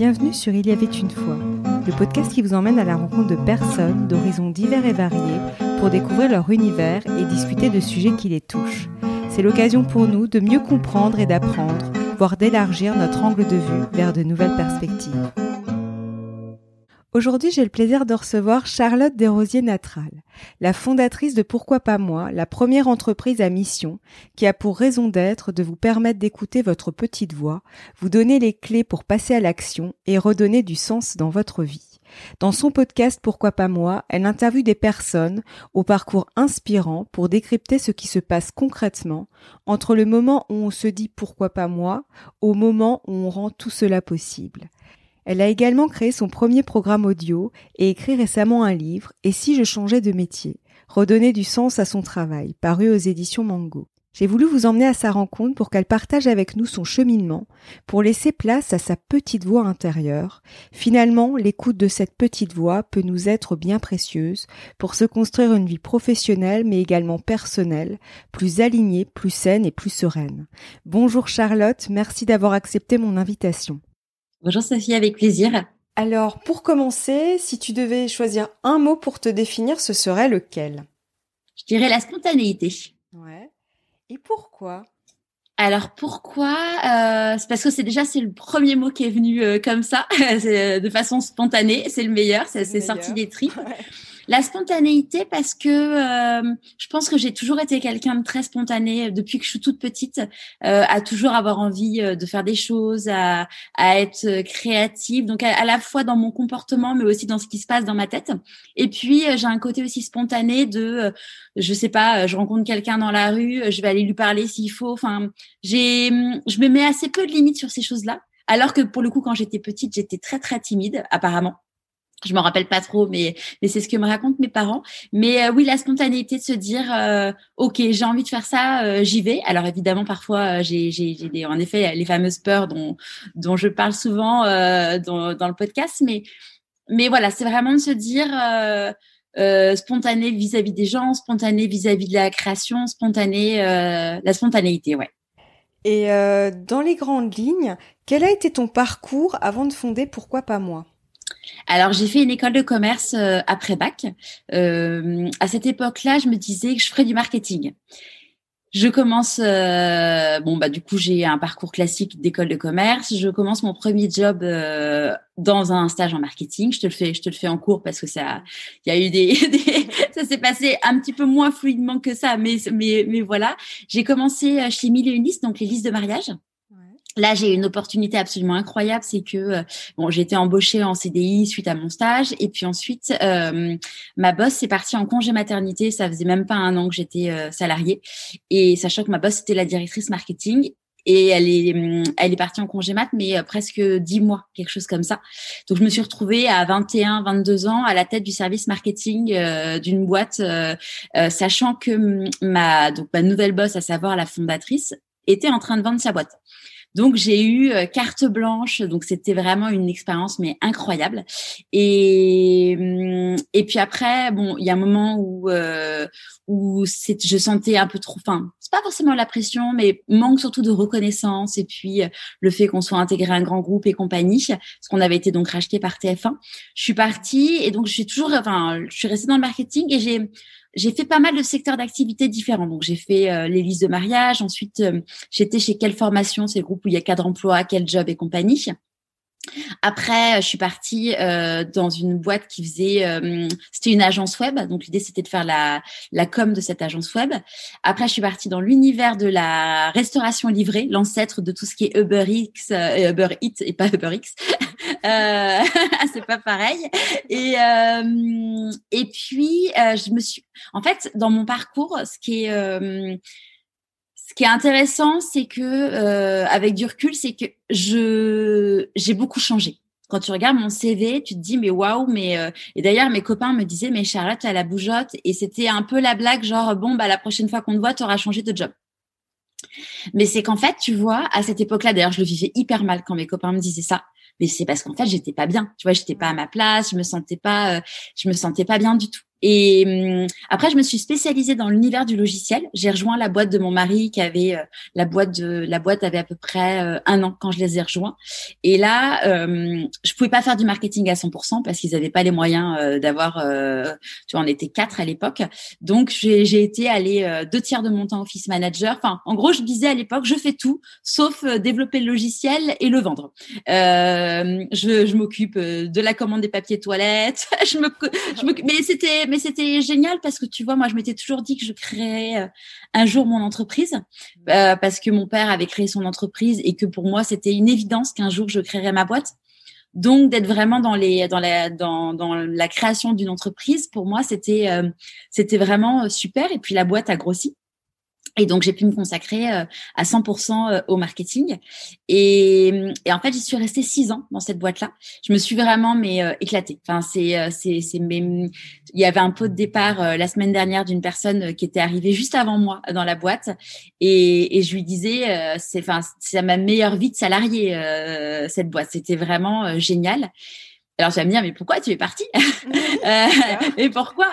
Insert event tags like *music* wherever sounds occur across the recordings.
Bienvenue sur Il y avait une fois, le podcast qui vous emmène à la rencontre de personnes d'horizons divers et variés pour découvrir leur univers et discuter de sujets qui les touchent. C'est l'occasion pour nous de mieux comprendre et d'apprendre, voire d'élargir notre angle de vue vers de nouvelles perspectives. Aujourd'hui, j'ai le plaisir de recevoir Charlotte Desrosiers-Natral, la fondatrice de Pourquoi pas moi, la première entreprise à mission qui a pour raison d'être de vous permettre d'écouter votre petite voix, vous donner les clés pour passer à l'action et redonner du sens dans votre vie. Dans son podcast Pourquoi pas moi, elle interviewe des personnes au parcours inspirant pour décrypter ce qui se passe concrètement entre le moment où on se dit pourquoi pas moi au moment où on rend tout cela possible. Elle a également créé son premier programme audio et écrit récemment un livre Et si je changeais de métier? Redonner du sens à son travail, paru aux éditions Mango. J'ai voulu vous emmener à sa rencontre pour qu'elle partage avec nous son cheminement, pour laisser place à sa petite voix intérieure. Finalement, l'écoute de cette petite voix peut nous être bien précieuse pour se construire une vie professionnelle mais également personnelle, plus alignée, plus saine et plus sereine. Bonjour Charlotte, merci d'avoir accepté mon invitation. Bonjour Sophie, avec plaisir. Alors, pour commencer, si tu devais choisir un mot pour te définir, ce serait lequel? Je dirais la spontanéité. Ouais. Et pourquoi? Alors pourquoi? Euh, C'est parce que c'est déjà c'est le premier mot qui est venu euh, comme ça, *laughs* de façon spontanée. C'est le meilleur, c'est sorti des tripes. *laughs* La spontanéité parce que euh, je pense que j'ai toujours été quelqu'un de très spontané depuis que je suis toute petite, euh, à toujours avoir envie euh, de faire des choses, à, à être créative. Donc à, la fois dans mon comportement, mais aussi dans ce qui se passe dans ma tête. Et puis j'ai un côté aussi spontané de, je sais pas, je rencontre quelqu'un dans la rue, je vais aller lui parler s'il faut. Enfin, j'ai, je me mets assez peu de limites sur ces choses-là. Alors que pour le coup, quand j'étais petite, j'étais très très timide, apparemment je m'en rappelle pas trop, mais mais c'est ce que me racontent mes parents. Mais euh, oui, la spontanéité de se dire, euh, ok, j'ai envie de faire ça, euh, j'y vais. Alors évidemment, parfois, j'ai j'ai j'ai en effet les fameuses peurs dont dont je parle souvent dans dans le podcast, mais mais voilà, c'est vraiment de se dire. spontané vis-à-vis des gens, spontané vis-à-vis de la création, spontané, la spontanéité, ouais. Et dans les grandes lignes, quel a été ton parcours avant de fonder Pourquoi pas moi? Alors j'ai fait une école de commerce euh, après bac. Euh, à cette époque-là, je me disais que je ferais du marketing. Je commence, euh, bon bah du coup j'ai un parcours classique d'école de commerce. Je commence mon premier job dans un stage en marketing. Je te le fais, je te le fais en cours parce que ça, il y a eu des, *laughs* ça s'est passé un petit peu moins fluidement que ça, mais mais mais voilà. J'ai commencé chez Mille et listes, donc les listes de mariage. Là, j'ai une opportunité absolument incroyable, c'est que euh, bon, j'ai été embauchée en CDI suite à mon stage, et puis ensuite, euh, ma boss est partie en congé maternité. Ça faisait même pas un an que j'étais euh, salariée, et sachant que ma boss était la directrice marketing, et elle est, hum, elle est partie en congé mat, mais presque dix mois, quelque chose comme ça. Donc, je me suis retrouvée à 21, 22 ans à la tête du service marketing d'une boîte, sachant que hum, ma donc ma nouvelle boss, à savoir la fondatrice, était en train de vendre sa boîte. Donc j'ai eu euh, carte blanche, donc c'était vraiment une expérience mais incroyable. Et hum, et puis après, bon, il y a un moment où euh, où c'est, je sentais un peu trop, enfin, c'est pas forcément la pression, mais manque surtout de reconnaissance et puis euh, le fait qu'on soit intégré à un grand groupe et compagnie, parce qu'on avait été donc racheté par TF1. Je suis partie et donc je suis toujours, enfin, je suis restée dans le marketing et j'ai j'ai fait pas mal de secteurs d'activité différents. Donc, j'ai fait euh, les listes de mariage. Ensuite, euh, j'étais chez quelle formation C'est le groupe où il y a cadre emploi, quel job et compagnie. Après, je suis partie euh, dans une boîte qui faisait, euh, c'était une agence web, donc l'idée c'était de faire la, la com de cette agence web. Après, je suis partie dans l'univers de la restauration livrée, l'ancêtre de tout ce qui est Uber X, euh, Uber Eats et pas Uber X. *laughs* euh, *laughs* c'est pas pareil. Et euh, et puis je me suis, en fait, dans mon parcours, ce qui est ce qui est intéressant, c'est que euh, avec du recul, c'est que je j'ai beaucoup changé. Quand tu regardes mon CV, tu te dis mais waouh, mais euh, et d'ailleurs mes copains me disaient mais Charlotte à la bougeotte et c'était un peu la blague genre bon bah la prochaine fois qu'on te voit, tu auras changé de job. Mais c'est qu'en fait, tu vois, à cette époque-là, d'ailleurs, je le vivais hyper mal quand mes copains me disaient ça. Mais c'est parce qu'en fait, j'étais pas bien. Tu vois, j'étais pas à ma place, je me sentais pas, euh, je me sentais pas bien du tout. Et hum, après, je me suis spécialisée dans l'univers du logiciel. J'ai rejoint la boîte de mon mari qui avait euh, la boîte de la boîte avait à peu près euh, un an quand je les ai rejoints. Et là, euh, je pouvais pas faire du marketing à 100% parce qu'ils n'avaient pas les moyens euh, d'avoir. tu vois, on était quatre à l'époque. Donc j'ai été aller deux tiers de mon temps office manager. Enfin, en gros, je disais à l'époque, je fais tout sauf développer le logiciel et le vendre. je, je m'occupe de la commande des papiers toilettes. *laughs* je me, je mais c'était mais c'était génial parce que tu vois, moi, je m'étais toujours dit que je créerais euh, un jour mon entreprise mmh. euh, parce que mon père avait créé son entreprise et que pour moi, c'était une évidence qu'un jour je créerais ma boîte. Donc d'être vraiment dans les dans la dans, dans la création d'une entreprise pour moi c'était euh, c'était vraiment super et puis la boîte a grossi et donc, j'ai pu me consacrer euh, à 100% euh, au marketing. Et, et, en fait, j'y suis restée six ans dans cette boîte-là. Je me suis vraiment mais euh, éclatée. Enfin, c'est c'est c'est il y avait un pot de départ la semaine dernière d'une personne qui était arrivée juste avant moi dans la boîte et, et je lui disais c'est enfin c'est ma meilleure vie de salarié cette boîte. C'était vraiment génial. Alors, tu vas me dire, mais pourquoi tu es partie? *laughs* Euh, Et pourquoi?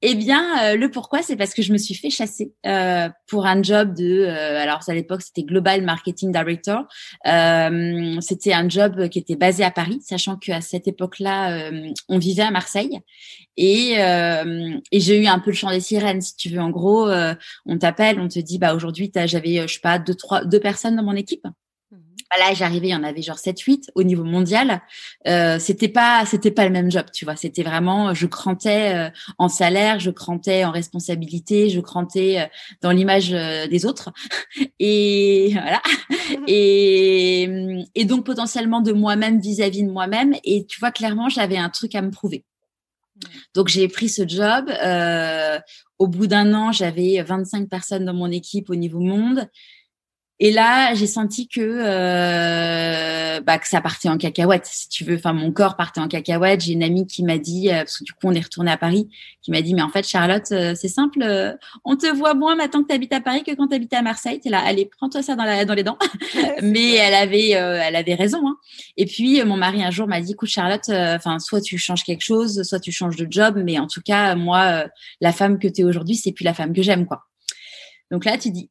Eh bien, euh, le pourquoi, c'est parce que je me suis fait chasser euh, pour un job de. Euh, alors, à l'époque, c'était Global Marketing Director. Euh, c'était un job qui était basé à Paris, sachant qu'à cette époque-là, on vivait à Marseille. Et, et j'ai eu un peu le chant des sirènes, si tu veux. En gros, on t'appelle, on te dit, bah aujourd'hui, j'avais, je sais pas, deux, trois, deux personnes dans mon équipe. Là, j'arrivais, il y en avait genre 7 8 au niveau mondial. Euh, c'était pas c'était pas le même job, tu vois, c'était vraiment je crantais euh, en salaire, je crantais en responsabilité, je crantais euh, dans l'image euh, des autres. *laughs* Et voilà. Et et donc potentiellement de moi-même vis-à-vis de moi-même et tu vois clairement, j'avais un truc à me prouver. Donc j'ai pris ce job. Euh, au bout d'un an, j'avais 25 personnes dans mon équipe au niveau monde. Et là, j'ai senti que euh, bah, que ça partait en cacahuète, si tu veux. Enfin, mon corps partait en cacahuète. J'ai une amie qui m'a dit, euh, parce que du coup, on est retourné à Paris, qui m'a dit, mais en fait, Charlotte, euh, c'est simple, on te voit moins maintenant que tu habites à Paris que quand tu habitais à Marseille. T'es là, allez, prends-toi ça dans, la, dans les dents. *laughs* *laughs* mais elle avait, elle avait raison. Hein. Et puis, mon mari un jour m'a dit, écoute, Charlotte, enfin, soit tu changes quelque chose, soit tu changes de job, mais en tout cas, moi, la femme que tu es aujourd'hui, c'est plus la femme que j'aime, quoi. Donc là, tu dis,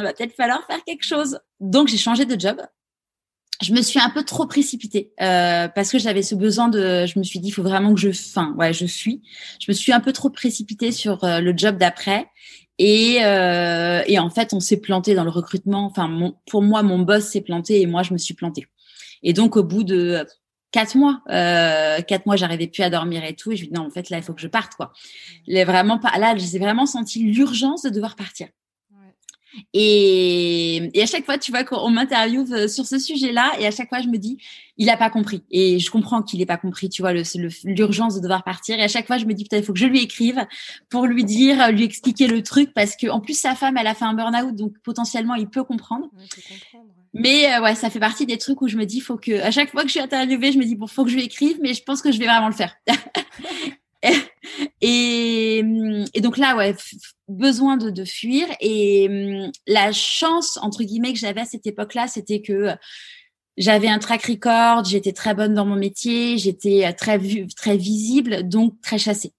hmm, va peut-être falloir faire quelque chose. Donc j'ai changé de job. Je me suis un peu trop précipitée euh, parce que j'avais ce besoin de. Je me suis dit, il faut vraiment que je. Enfin, ouais, je suis. Je me suis un peu trop précipitée sur euh, le job d'après. Et, euh, et en fait, on s'est planté dans le recrutement. Enfin, mon, pour moi, mon boss s'est planté et moi, je me suis plantée. Et donc, au bout de quatre mois. Euh, quatre mois, j'arrivais plus à dormir et tout. Et je me dis non, en fait, là, il faut que je parte, quoi. Il vraiment pas. Là, j'ai vraiment senti l'urgence de devoir partir. Et, et, à chaque fois, tu vois, qu'on m'interviewe euh, sur ce sujet-là, et à chaque fois, je me dis, il a pas compris. Et je comprends qu'il ait pas compris, tu vois, l'urgence de devoir partir. Et à chaque fois, je me dis, peut-être, il faut que je lui écrive pour lui dire, lui expliquer le truc, parce que en plus, sa femme, elle a fait un burn-out, donc potentiellement, il peut comprendre. Comprendre. Mais euh, ouais, ça fait partie des trucs où je me dis, faut que, à chaque fois que je suis interviewée, je me dis, bon, faut que je lui écrive, mais je pense que je vais vraiment le faire. *laughs* et, et, donc là, ouais, besoin de, de fuir. Et hum, la chance, entre guillemets, que j'avais à cette époque-là, c'était que j'avais un track record, j'étais très bonne dans mon métier, j'étais très, très visible, donc très chassée.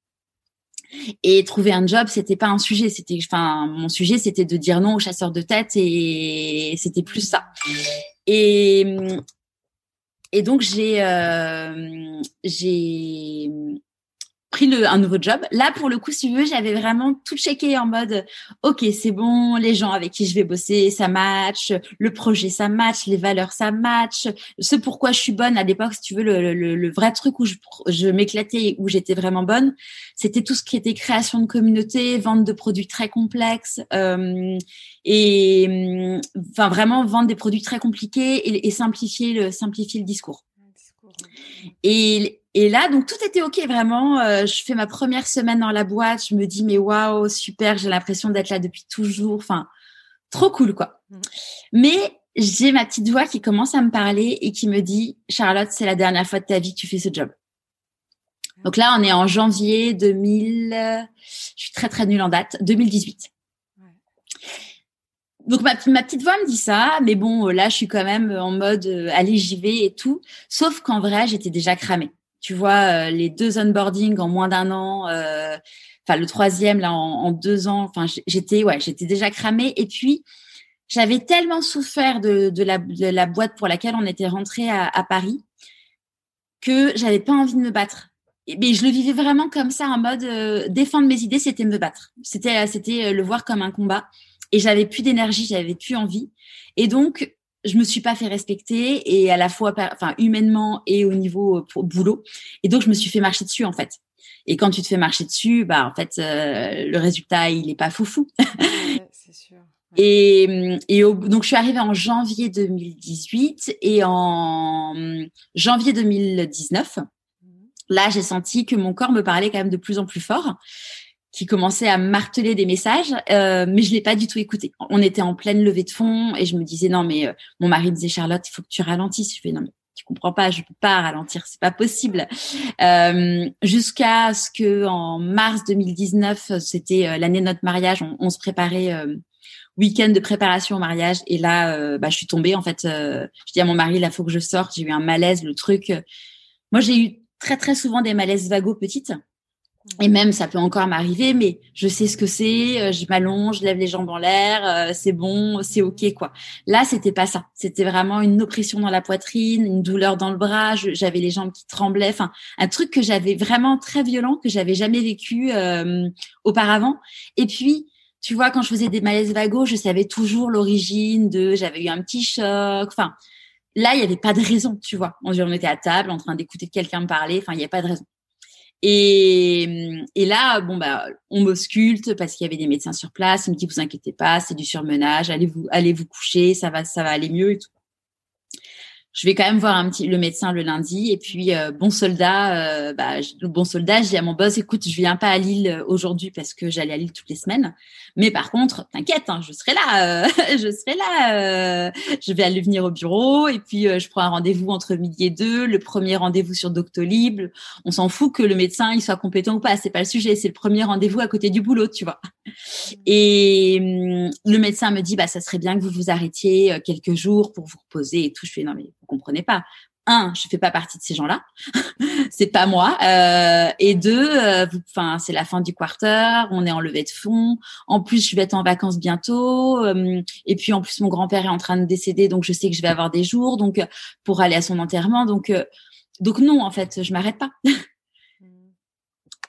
Et trouver un job, c'était pas un sujet. C'était, enfin, mon sujet, c'était de dire non aux chasseurs de tête et c'était plus ça. Et et donc j'ai euh, j'ai pris le, un nouveau job. Là, pour le coup, si tu veux, j'avais vraiment tout checké en mode, OK, c'est bon, les gens avec qui je vais bosser, ça match, le projet, ça match, les valeurs, ça match, ce pourquoi je suis bonne. À l'époque, si tu veux, le, vrai truc où je, je m'éclatais, où j'étais vraiment bonne, c'était tout ce qui était création de communauté, vente de produits très complexes, euh, et enfin vraiment vendre des produits très compliqués et, simplifier simplifier le discours. Et et là, donc tout était ok vraiment. Euh, je fais ma première semaine dans la boîte. Je me dis mais waouh super, j'ai l'impression d'être là depuis toujours. Enfin, trop cool quoi. Mm. Mais j'ai ma petite voix qui commence à me parler et qui me dit Charlotte, c'est la dernière fois de ta vie que tu fais ce job. Mm. Donc là, on est en janvier 2000. Je suis très très nulle en date. 2018. Donc ma, ma, petite voix me dit ça, mais bon là je suis quand même en mode euh, allez j'y vais et tout. Sauf qu'en vrai j'étais déjà cramée Tu vois, les deux onboarding en moins d'un an, enfin le troisième là en, deux ans. Enfin, j'étais ouais, j'étais déjà cramée. Et puis j'avais tellement souffert de, de, la, de, la, boîte pour laquelle on était rentré à, à Paris que j'avais pas envie de me battre. Mais je le vivais vraiment comme ça, en mode euh, défendre mes idées, c'était me battre. C'était, c'était euh, le voir comme un combat. Et j'avais plus d'énergie, j'avais plus envie. Et donc, je me suis pas fait respecter et à la fois, enfin, humainement et au niveau euh, pour, boulot. Et donc, je me suis fait marcher dessus en fait. Et quand tu te fais marcher dessus, bah en fait, le résultat il est pas foufou. *laughs* c'est sûr. Et, et donc, je suis arrivée en janvier 2018 et en janvier 2019, là, j'ai senti que mon corps me parlait quand même de plus en plus fort, qui commençait à marteler des messages, euh, mais je l'ai pas du tout écouté. On était en pleine levée de fond et je me disais non, mais euh, mon mari me disait Charlotte, il faut que tu ralentisses. Je fais non, mais tu comprends pas, je peux pas ralentir, c'est pas possible. Euh, Jusqu'à ce que en mars 2019, c'était euh, l'année de notre mariage, on, on se préparait euh, week-end de préparation au mariage et là euh, bah, je suis tombée en fait je dis à mon mari là faut que je sorte j'ai eu un malaise le truc moi j'ai eu très très souvent des malaises vagos petites et même ça peut encore m'arriver mais je sais ce que c'est euh, je m'allonge je lève les jambes en l'air c'est bon c'est ok quoi là c'était pas ça c'était vraiment une oppression dans la poitrine une douleur dans le bras j'avais les jambes qui tremblaient enfin un truc que j'avais vraiment très violent que j'avais jamais vécu auparavant et puis tu vois, quand je faisais des malaises vagos, je savais toujours l'origine de, j'avais eu un petit choc. Enfin, là, il n'y avait pas de raison, tu vois. On, était à table en train d'écouter quelqu'un me parler. Enfin, il n'y a pas de raison. Et, là, bon bah, on m'ausculte parce qu'il y avait des médecins sur place. Ils me disent vous inquiétez pas, c'est du surmenage. Allez vous, allez vous coucher, ça va, ça va aller mieux et tout je vais quand même voir un petit le médecin le lundi et puis euh, bon soldat euh, bah bon soldat j'ai à mon boss écoute je viens pas à Lille euh, aujourd'hui parce que j'allais à Lille toutes les semaines mais par contre t'inquiète hein, je serai là *laughs* je serai là je vais aller venir au bureau et puis je prends un rendez-vous entre midi et deux le premier rendez-vous sur Doctolib. On s'en fout que le médecin il soit compétent ou pas c'est pas le sujet c'est le premier rendez-vous à côté du boulot tu vois. Et hum, le médecin me dit bah ça serait bien que vous vous arrêtiez quelques jours pour vous reposer et tout. Je fais non mais comprenez pas. Un, je fais pas partie de ces gens-là, *laughs* c'est pas moi. Euh, et deux, euh, enfin c'est la fin du quarter, on est en levée de fond. En plus, je vais être en vacances bientôt. Euh, et puis en plus, mon grand-père est en train de décéder, donc je sais que je vais avoir des jours, donc pour aller à son enterrement. Donc donc non, en fait, je m'arrête pas. *laughs*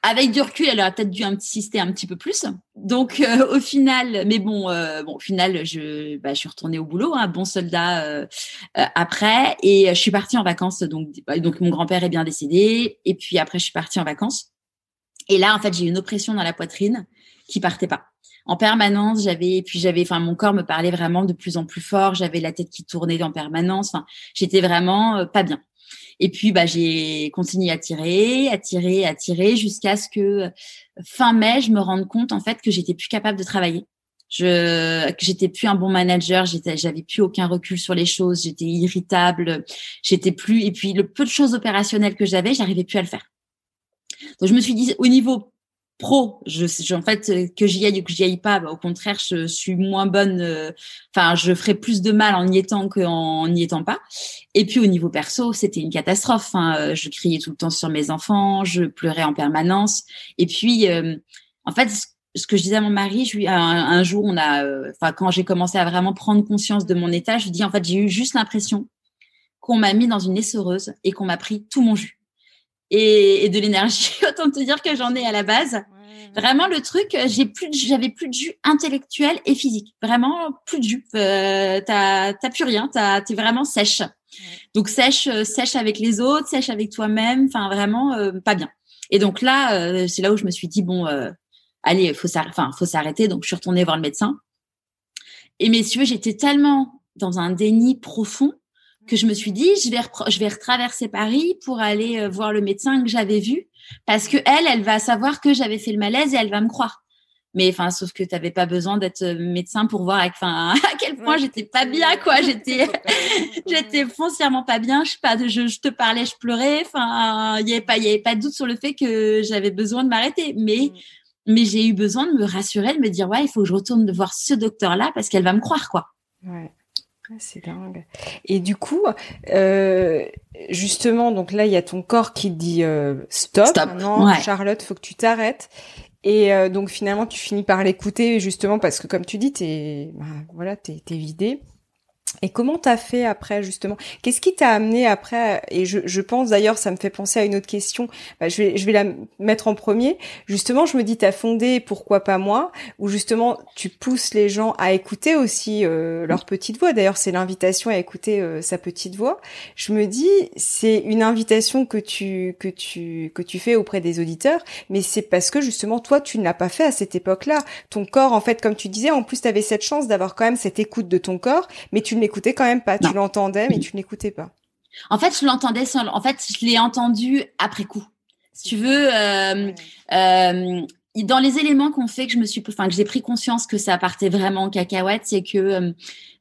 Avec du recul, elle aurait peut-être dû insister un petit peu plus. Donc euh, au final, mais bon, euh, bon, au final, je, bah, je suis retournée au boulot, un hein, bon soldat euh, après, et je suis partie en vacances. Donc, bah, donc mon grand-père est bien décédé, et puis après, je suis partie en vacances. Et là, en fait, j'ai une oppression dans la poitrine qui partait pas. En permanence, j'avais, puis j'avais, enfin, mon corps me parlait vraiment de plus en plus fort. J'avais la tête qui tournait en permanence. Enfin, j'étais vraiment pas bien. Et puis, bah, j'ai continué à tirer, à tirer, à tirer, jusqu'à ce que fin mai, je me rende compte en fait que j'étais plus capable de travailler. Je, que j'étais plus un bon manager, j'étais, j'avais plus aucun recul sur les choses, j'étais irritable, j'étais plus, et puis le peu de choses opérationnelles que j'avais, j'arrivais plus à le faire. Donc je me suis dit, au niveau pro. Je, je, en fait, euh, que j'y aille ou que j'y aille pas, bah, au contraire, je suis moins bonne. Euh, enfin, je ferais plus de mal en y étant qu'en n'y étant pas. Et puis au niveau perso, c'était une catastrophe. Hein. Euh, je criais tout le temps sur mes enfants, je pleurais en permanence. Et puis, en fait, ce que je disais à mon mari, je lui, un, un jour, on a, enfin, quand j'ai commencé à vraiment prendre conscience de mon état, je lui dis en fait, j'ai eu juste l'impression qu'on m'a mis dans une essoreuse et qu'on m'a pris tout mon jus et, et de l'énergie. *laughs* Autant te dire que j'en ai à la base. Vraiment le truc, j'ai plus, j'avais plus de jus intellectuel et physique. Vraiment plus de jus. Euh, t'as, t'as plus rien. T'as, t'es vraiment sèche. Donc sèche, euh, sèche avec les autres, sèche avec toi-même. Enfin vraiment euh, pas bien. Et donc là, euh, c'est là où je me suis dit bon, allez, faut s'arrêter. Enfin, faut s'arrêter. Donc je suis retournée voir le médecin. Et messieurs, j'étais tellement dans un déni profond que je me suis dit, je vais, je vais retraverser Paris pour aller euh, voir le médecin que j'avais vu, parce que elle, elle va savoir que j'avais fait le malaise et elle va me croire. Mais enfin, sauf que tu n'avais pas besoin d'être euh, médecin pour voir, à quel *laughs* point j'étais pas bien, quoi. J'étais, *laughs* *laughs* j'étais foncièrement pas bien. Je sais pas, je, je te parlais, je pleurais. Enfin, il y avait pas, il y avait pas de doute sur le fait que j'avais besoin de m'arrêter. Mais, mm. mais j'ai eu besoin de me rassurer, de me dire, ouais, il faut que je retourne voir ce docteur-là parce qu'elle va me croire, quoi. Ouais. C'est dingue. Et du coup, euh, justement, donc là, il y a ton corps qui dit euh, stop. stop. Maintenant, Charlotte, faut que tu t'arrêtes. Et euh, donc finalement, tu finis par l'écouter justement parce que, comme tu dis, t'es, bah, voilà, t'es, t'es vidé. Et comment t'as fait après justement? Qu'est-ce qui t'a amené après? Et je, je pense d'ailleurs, ça me fait penser à une autre question. Bah, je vais je vais la mettre en premier. Justement, je me dis t'as fondé pourquoi pas moi? Ou justement tu pousses les gens à écouter aussi euh, leur petite voix. D'ailleurs, c'est l'invitation à écouter euh, sa petite voix. Je me dis c'est une invitation que tu que tu que tu fais auprès des auditeurs, mais c'est parce que justement toi tu ne l'as pas fait à cette époque-là. Ton corps, en fait, comme tu disais, en plus tu avais cette chance d'avoir quand même cette écoute de ton corps, mais tu l'écoutais quand même pas. Tu l'entendais, mais tu ne l'écoutais pas. En fait, je l'entendais seul. En fait, je l'ai entendu après coup. Si tu veux, euh, euh, dans les éléments qu'on fait que je me suis, enfin que j'ai pris conscience que ça partait vraiment en cacahuète, c'est que euh,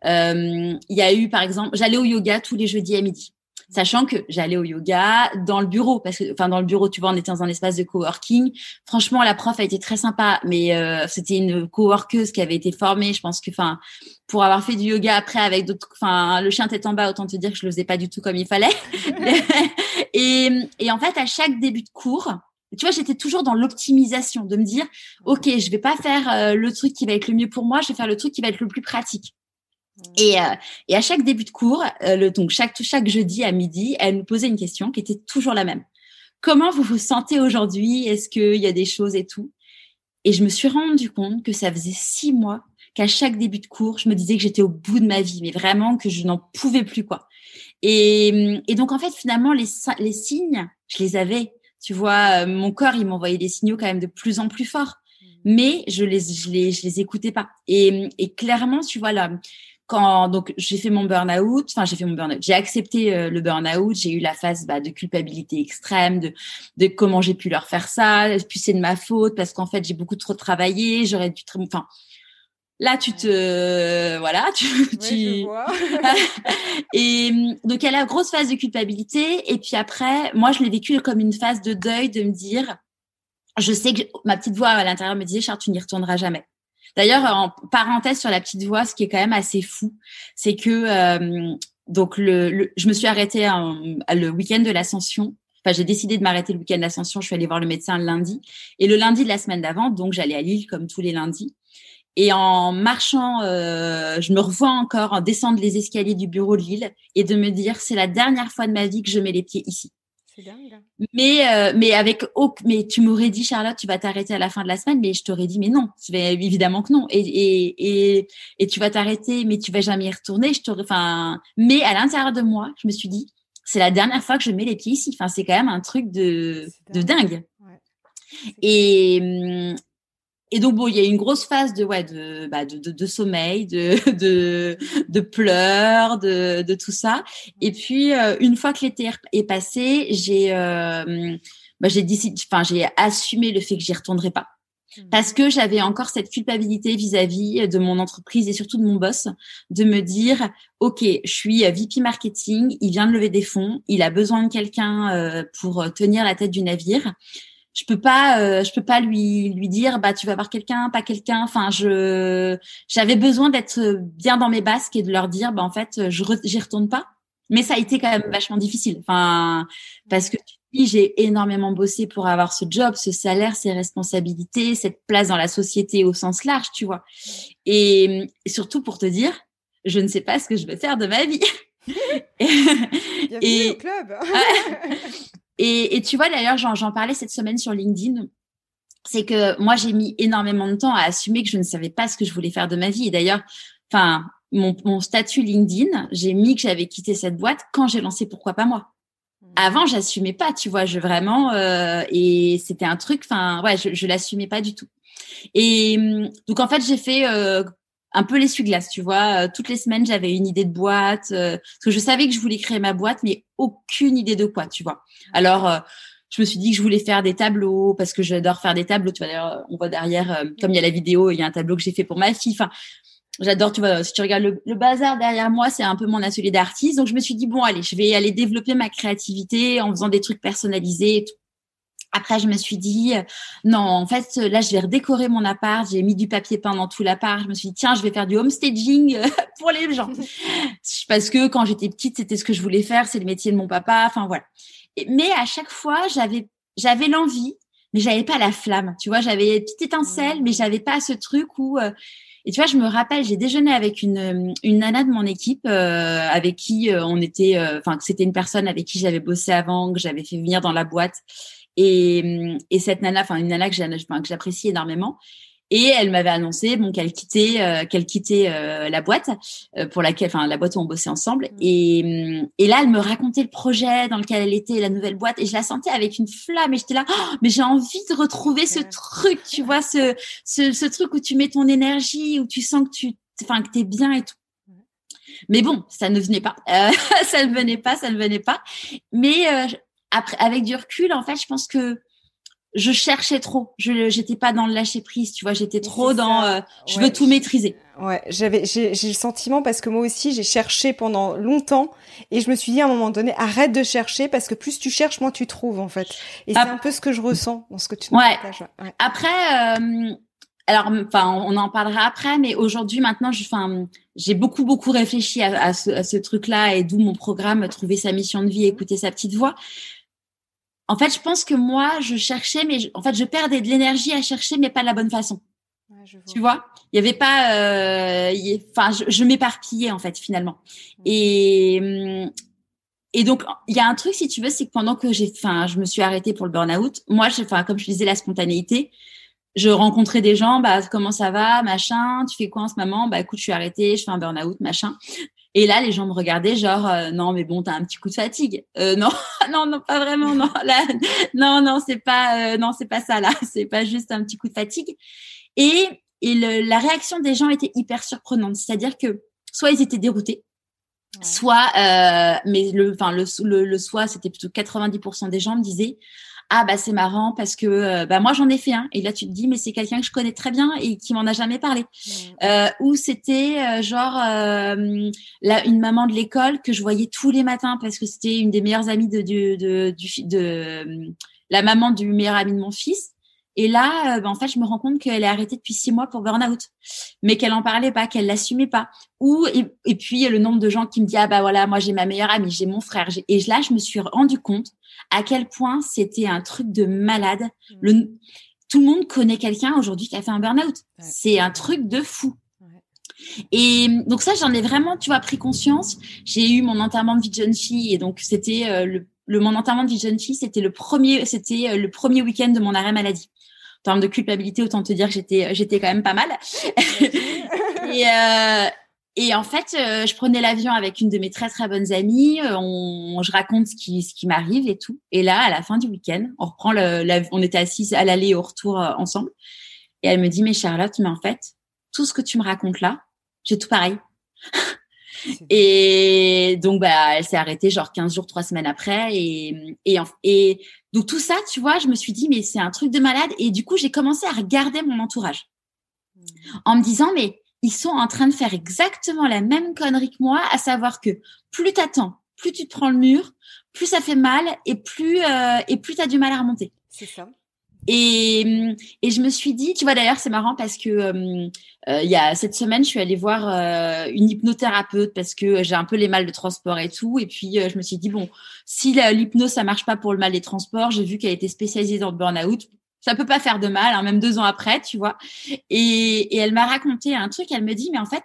il y a eu, par exemple, j'allais au yoga tous les jeudis à midi sachant que j'allais au yoga dans le bureau parce que enfin dans le bureau tu vois on était dans un espace de coworking. Franchement la prof a été très sympa mais euh, c'était une coworkeuse qui avait été formée. Je pense que enfin pour avoir fait du yoga après avec d'autres enfin le chien tête en bas autant te dire que je le faisais pas du tout comme il fallait. *laughs* Et, et en fait à chaque début de cours tu vois, j'étais toujours dans l'optimisation, de me dire, ok, je vais pas faire euh, le truc qui va être le mieux pour moi, je vais faire le truc qui va être le plus pratique. Et, euh, et à chaque début de cours, euh, le, donc chaque, chaque jeudi à midi, elle nous posait une question qui était toujours la même. Comment vous vous sentez aujourd'hui? Est-ce qu'il y a des choses et tout? Et je me suis rendu compte que ça faisait six mois qu'à chaque début de cours, je me disais que j'étais au bout de ma vie, mais vraiment que je n'en pouvais plus quoi. Et, et donc en fait, finalement, les, les signes, je les avais. Tu vois, euh, mon corps, il m'envoyait des signaux quand même de plus en plus forts mmh. mais je les je les je les écoutais pas et, et clairement tu vois là quand donc j'ai fait mon burn-out, enfin j'ai fait mon burn-out, j'ai accepté euh, le burn-out, j'ai eu la phase bah, de culpabilité extrême, de, de comment j'ai pu leur faire ça, puis c'est de ma faute parce qu'en fait j'ai beaucoup trop travaillé, j'aurais dû, enfin là tu te voilà *laughs* tu, tu... *laughs* et donc elle a la grosse phase de culpabilité. Et puis après moi je l'ai vécu comme une phase de deuil de me dire je sais que ma petite voix à l'intérieur me disait Charles tu n'y retourneras jamais D'ailleurs, en parenthèse sur la petite voix, ce qui est quand même assez fou, c'est que euh, donc le, je me suis arrêtée le week-end de l'ascension. Enfin, j'ai décidé de m'arrêter le week-end de l'ascension. Je suis allée voir le médecin le lundi et le lundi de la semaine d'avant, donc j'allais à Lille comme tous les lundis. Et en marchant, euh, je me revois encore en descendre les escaliers du bureau de Lille et de me dire c'est la dernière fois de ma vie que je mets les pieds ici. Dingue. Mais euh, mais avec mais tu m'aurais dit Charlotte tu vas t'arrêter à la fin de la semaine mais je t'aurais dit mais non. Évidemment que non. Et et et, et tu vas t'arrêter mais tu vas jamais y retourner. Je t'aurais enfin mais à l'intérieur de moi je me suis dit c'est la dernière fois que je mets les pieds ici. Enfin c'est quand même un truc de de dingue. ouais. et et donc bon, il y a une grosse phase de ouais de bah, de, de, de, sommeil, de *laughs* de, de pleurs, de, de tout ça. Et puis euh, une fois que l'été est passé, j'ai euh, bah, j'ai décidé, enfin j'ai assumé le fait que j'y retournerai pas mmh. parce que j'avais encore cette culpabilité vis-à-vis de mon entreprise et surtout de mon boss de me dire ok je suis VP marketing il vient de lever des fonds il a besoin de quelqu'un euh, pour tenir la tête du navire je peux pas euh, je peux pas lui lui dire bah tu vas voir quelqu'un pas quelqu'un. Enfin je j'avais besoin d'être bien dans mes basques et de leur dire bah en fait je j'y retourne pas. Mais ça a été quand même vachement difficile. Enfin parce que j'ai énormément bossé pour avoir ce job ce salaire ces responsabilités cette place dans la société au sens large tu vois. Et, surtout pour te dire je ne sais pas ce que je vais faire de ma vie. *laughs* Bienvenue et au club Et, et tu vois, d'ailleurs, j'en parlais cette semaine sur LinkedIn. C'est que moi, j'ai mis énormément de temps à assumer que je ne savais pas ce que je voulais faire de ma vie. Et d'ailleurs, enfin, mon, mon statut LinkedIn, j'ai mis que j'avais quitté cette boîte quand j'ai lancé Pourquoi pas moi. Mmh. Avant, j'assumais pas, tu vois, je vraiment euh, et c'était un truc, enfin, ouais, je, je l'assumais pas du tout. Et donc en fait, j'ai fait euh, un peu l'essuie-glace, tu vois. Euh, toutes les semaines, j'avais une idée de boîte, euh, parce que je savais que je voulais créer ma boîte, mais aucune idée de quoi, tu vois. Alors, euh, je me suis dit que je voulais faire des tableaux parce que j'adore faire des tableaux. Tu vois, on voit derrière, comme il y a la vidéo, il y a un tableau que j'ai fait pour ma fille. Enfin, j'adore, tu vois, si tu regardes le, bazar derrière moi, c'est un peu mon atelier d'artiste. Donc, je me suis dit, bon, allez, je vais aller développer ma créativité en faisant des trucs personnalisés et tout. Après, je me suis dit, non, en fait, là, je vais redécorer mon appart. J'ai mis du papier peint dans tout l'appart. Je me suis dit, tiens, je vais faire du homestaging *laughs* pour les gens. *laughs* Parce que quand j'étais petite, c'était ce que je voulais faire. C'est le métier de mon papa. Enfin, voilà. Mais à chaque fois, j'avais, j'avais l'envie, mais j'avais pas la flamme. Tu vois, j'avais une petite étincelle, mais j'avais pas ce truc où, euh, et tu vois, je me rappelle, j'ai déjeuné avec une, une nana de mon équipe, euh, avec qui euh, on était, enfin, c'était une personne avec qui j'avais bossé avant, que j'avais fait venir dans la boîte. Et, et cette nana, enfin une nana que j'apprécie énormément. Et elle m'avait annoncé bon qu'elle quittait euh, qu'elle quittait euh, la boîte euh, pour laquelle enfin la boîte où on bossait ensemble. Mmh. et et là elle me racontait le projet dans lequel elle était la nouvelle boîte. Et je la sentais avec une flamme. Et j'étais là oh, mais j'ai envie de retrouver ce truc tu vois ce, ce ce truc où tu mets ton énergie où tu sens que tu enfin que t'es bien et tout. Mais bon ça ne venait pas. *laughs* Ça ne venait pas ça ne venait pas. Mais après, avec du recul, en fait, je pense que je cherchais trop. Je j'étais pas dans le lâcher prise, tu vois. J'étais trop dans. Euh, je veux tout maîtriser. Ouais, j'avais j'ai le sentiment parce que moi aussi j'ai cherché pendant longtemps et je me suis dit à un moment donné arrête de chercher parce que plus tu cherches moins tu trouves en fait. Et c'est un peu ce que je ressens dans ce que tu nous ouais. Après. Euh, alors, enfin, on en parlera après, mais aujourd'hui, maintenant, je, enfin, j'ai beaucoup, beaucoup réfléchi à, à ce, à ce truc-là et d'où mon programme trouver sa mission de vie, écouter sa petite voix. En fait, je pense que moi, je cherchais, mais en fait, je perdais de l'énergie à chercher, mais pas de la bonne façon. Tu vois, il y avait pas, euh, enfin, je, m'éparpillais en fait finalement. Et hum, et donc il y a un truc si tu veux, c'est que pendant que j'ai, enfin, je me suis arrêtée pour le burn-out. Moi, enfin, comme je disais, la spontanéité. Je rencontrais des gens, bah comment ça va, machin. Tu fais quoi en ce moment? Bah écoute, je suis arrêtée, je fais un burn-out, machin. Et là, les gens me regardaient genre euh, non mais bon t'as un petit coup de fatigue. Euh, non *laughs* non non pas vraiment non là non non c'est pas euh, non c'est pas ça là *laughs* c'est pas juste un petit coup de fatigue. Et et le, la réaction des gens était hyper surprenante. C'est-à-dire que soit ils étaient déroutés, soit euh, mais le enfin le le, le soit c'était plutôt 90% des gens me disaient ah bah c'est marrant parce que euh, bah moi j'en ai fait un. Et là tu te dis mais c'est quelqu'un que je connais très bien et qui m'en a jamais parlé. Mmh. euh, ou c'était euh, genre euh, la, une maman de l'école que je voyais tous les matins parce que c'était une des meilleures amies de, de, de, de, de la maman du meilleur ami de mon fils et là, euh, bah, en fait, je me rends compte qu'elle est arrêtée depuis six mois pour burn-out, mais qu'elle en parlait pas, qu'elle l'assumait pas. Ou et, et, puis le nombre de gens qui me disent ah bah voilà, moi j'ai ma meilleure amie, j'ai mon frère. Et là, je me suis rendu compte à quel point c'était un truc de malade. Mmh. Le, tout le monde connaît quelqu'un aujourd'hui qui a fait un burn-out. C'est un truc de fou. Et donc ça, j'en ai vraiment, tu vois, pris conscience. J'ai eu mon enterrement de vie de jeune fille et donc c'était euh, le, le, mon enterrement de vie de jeune fille, c'était le premier, c'était euh, le premier week-end de mon arrêt maladie termes de culpabilité, autant te dire que j'étais, j'étais quand même pas mal. *laughs* et, euh, et en fait, euh, je prenais l'avion avec une de mes très très bonnes amies. Euh, on, je raconte ce qui, ce qui m'arrive et tout. Et là, à la fin du week-end, on reprend le, on était assis à l'aller et au retour euh, ensemble. Et elle me dit, mais Charlotte, mais en fait, tout ce que tu me racontes là, j'ai tout pareil. Et donc, bah, elle s'est arrêtée genre 15 jours, 3 semaines après. Et, et, et donc, tout ça, tu vois, je me suis dit, mais c'est un truc de malade. Et du coup, j'ai commencé à regarder mon entourage mmh. en me disant, mais ils sont en train de faire exactement la même connerie que moi, à savoir que plus t'attends, plus tu te prends le mur, plus ça fait mal et plus, euh, et plus t'as du mal à remonter. C'est ça. Et, et je me suis dit, tu vois d'ailleurs c'est marrant parce que euh, euh, il y a cette semaine je suis allée voir euh, une hypnothérapeute parce que j'ai un peu les mal de transport et tout. Et puis je me suis dit bon si l'hypnose ça marche pas pour le mal des transports j'ai vu qu'elle était spécialisée dans le burn-out. Ça peut pas faire de mal hein, même deux ans après tu vois. Et, et elle m'a raconté un truc. Elle me dit mais en fait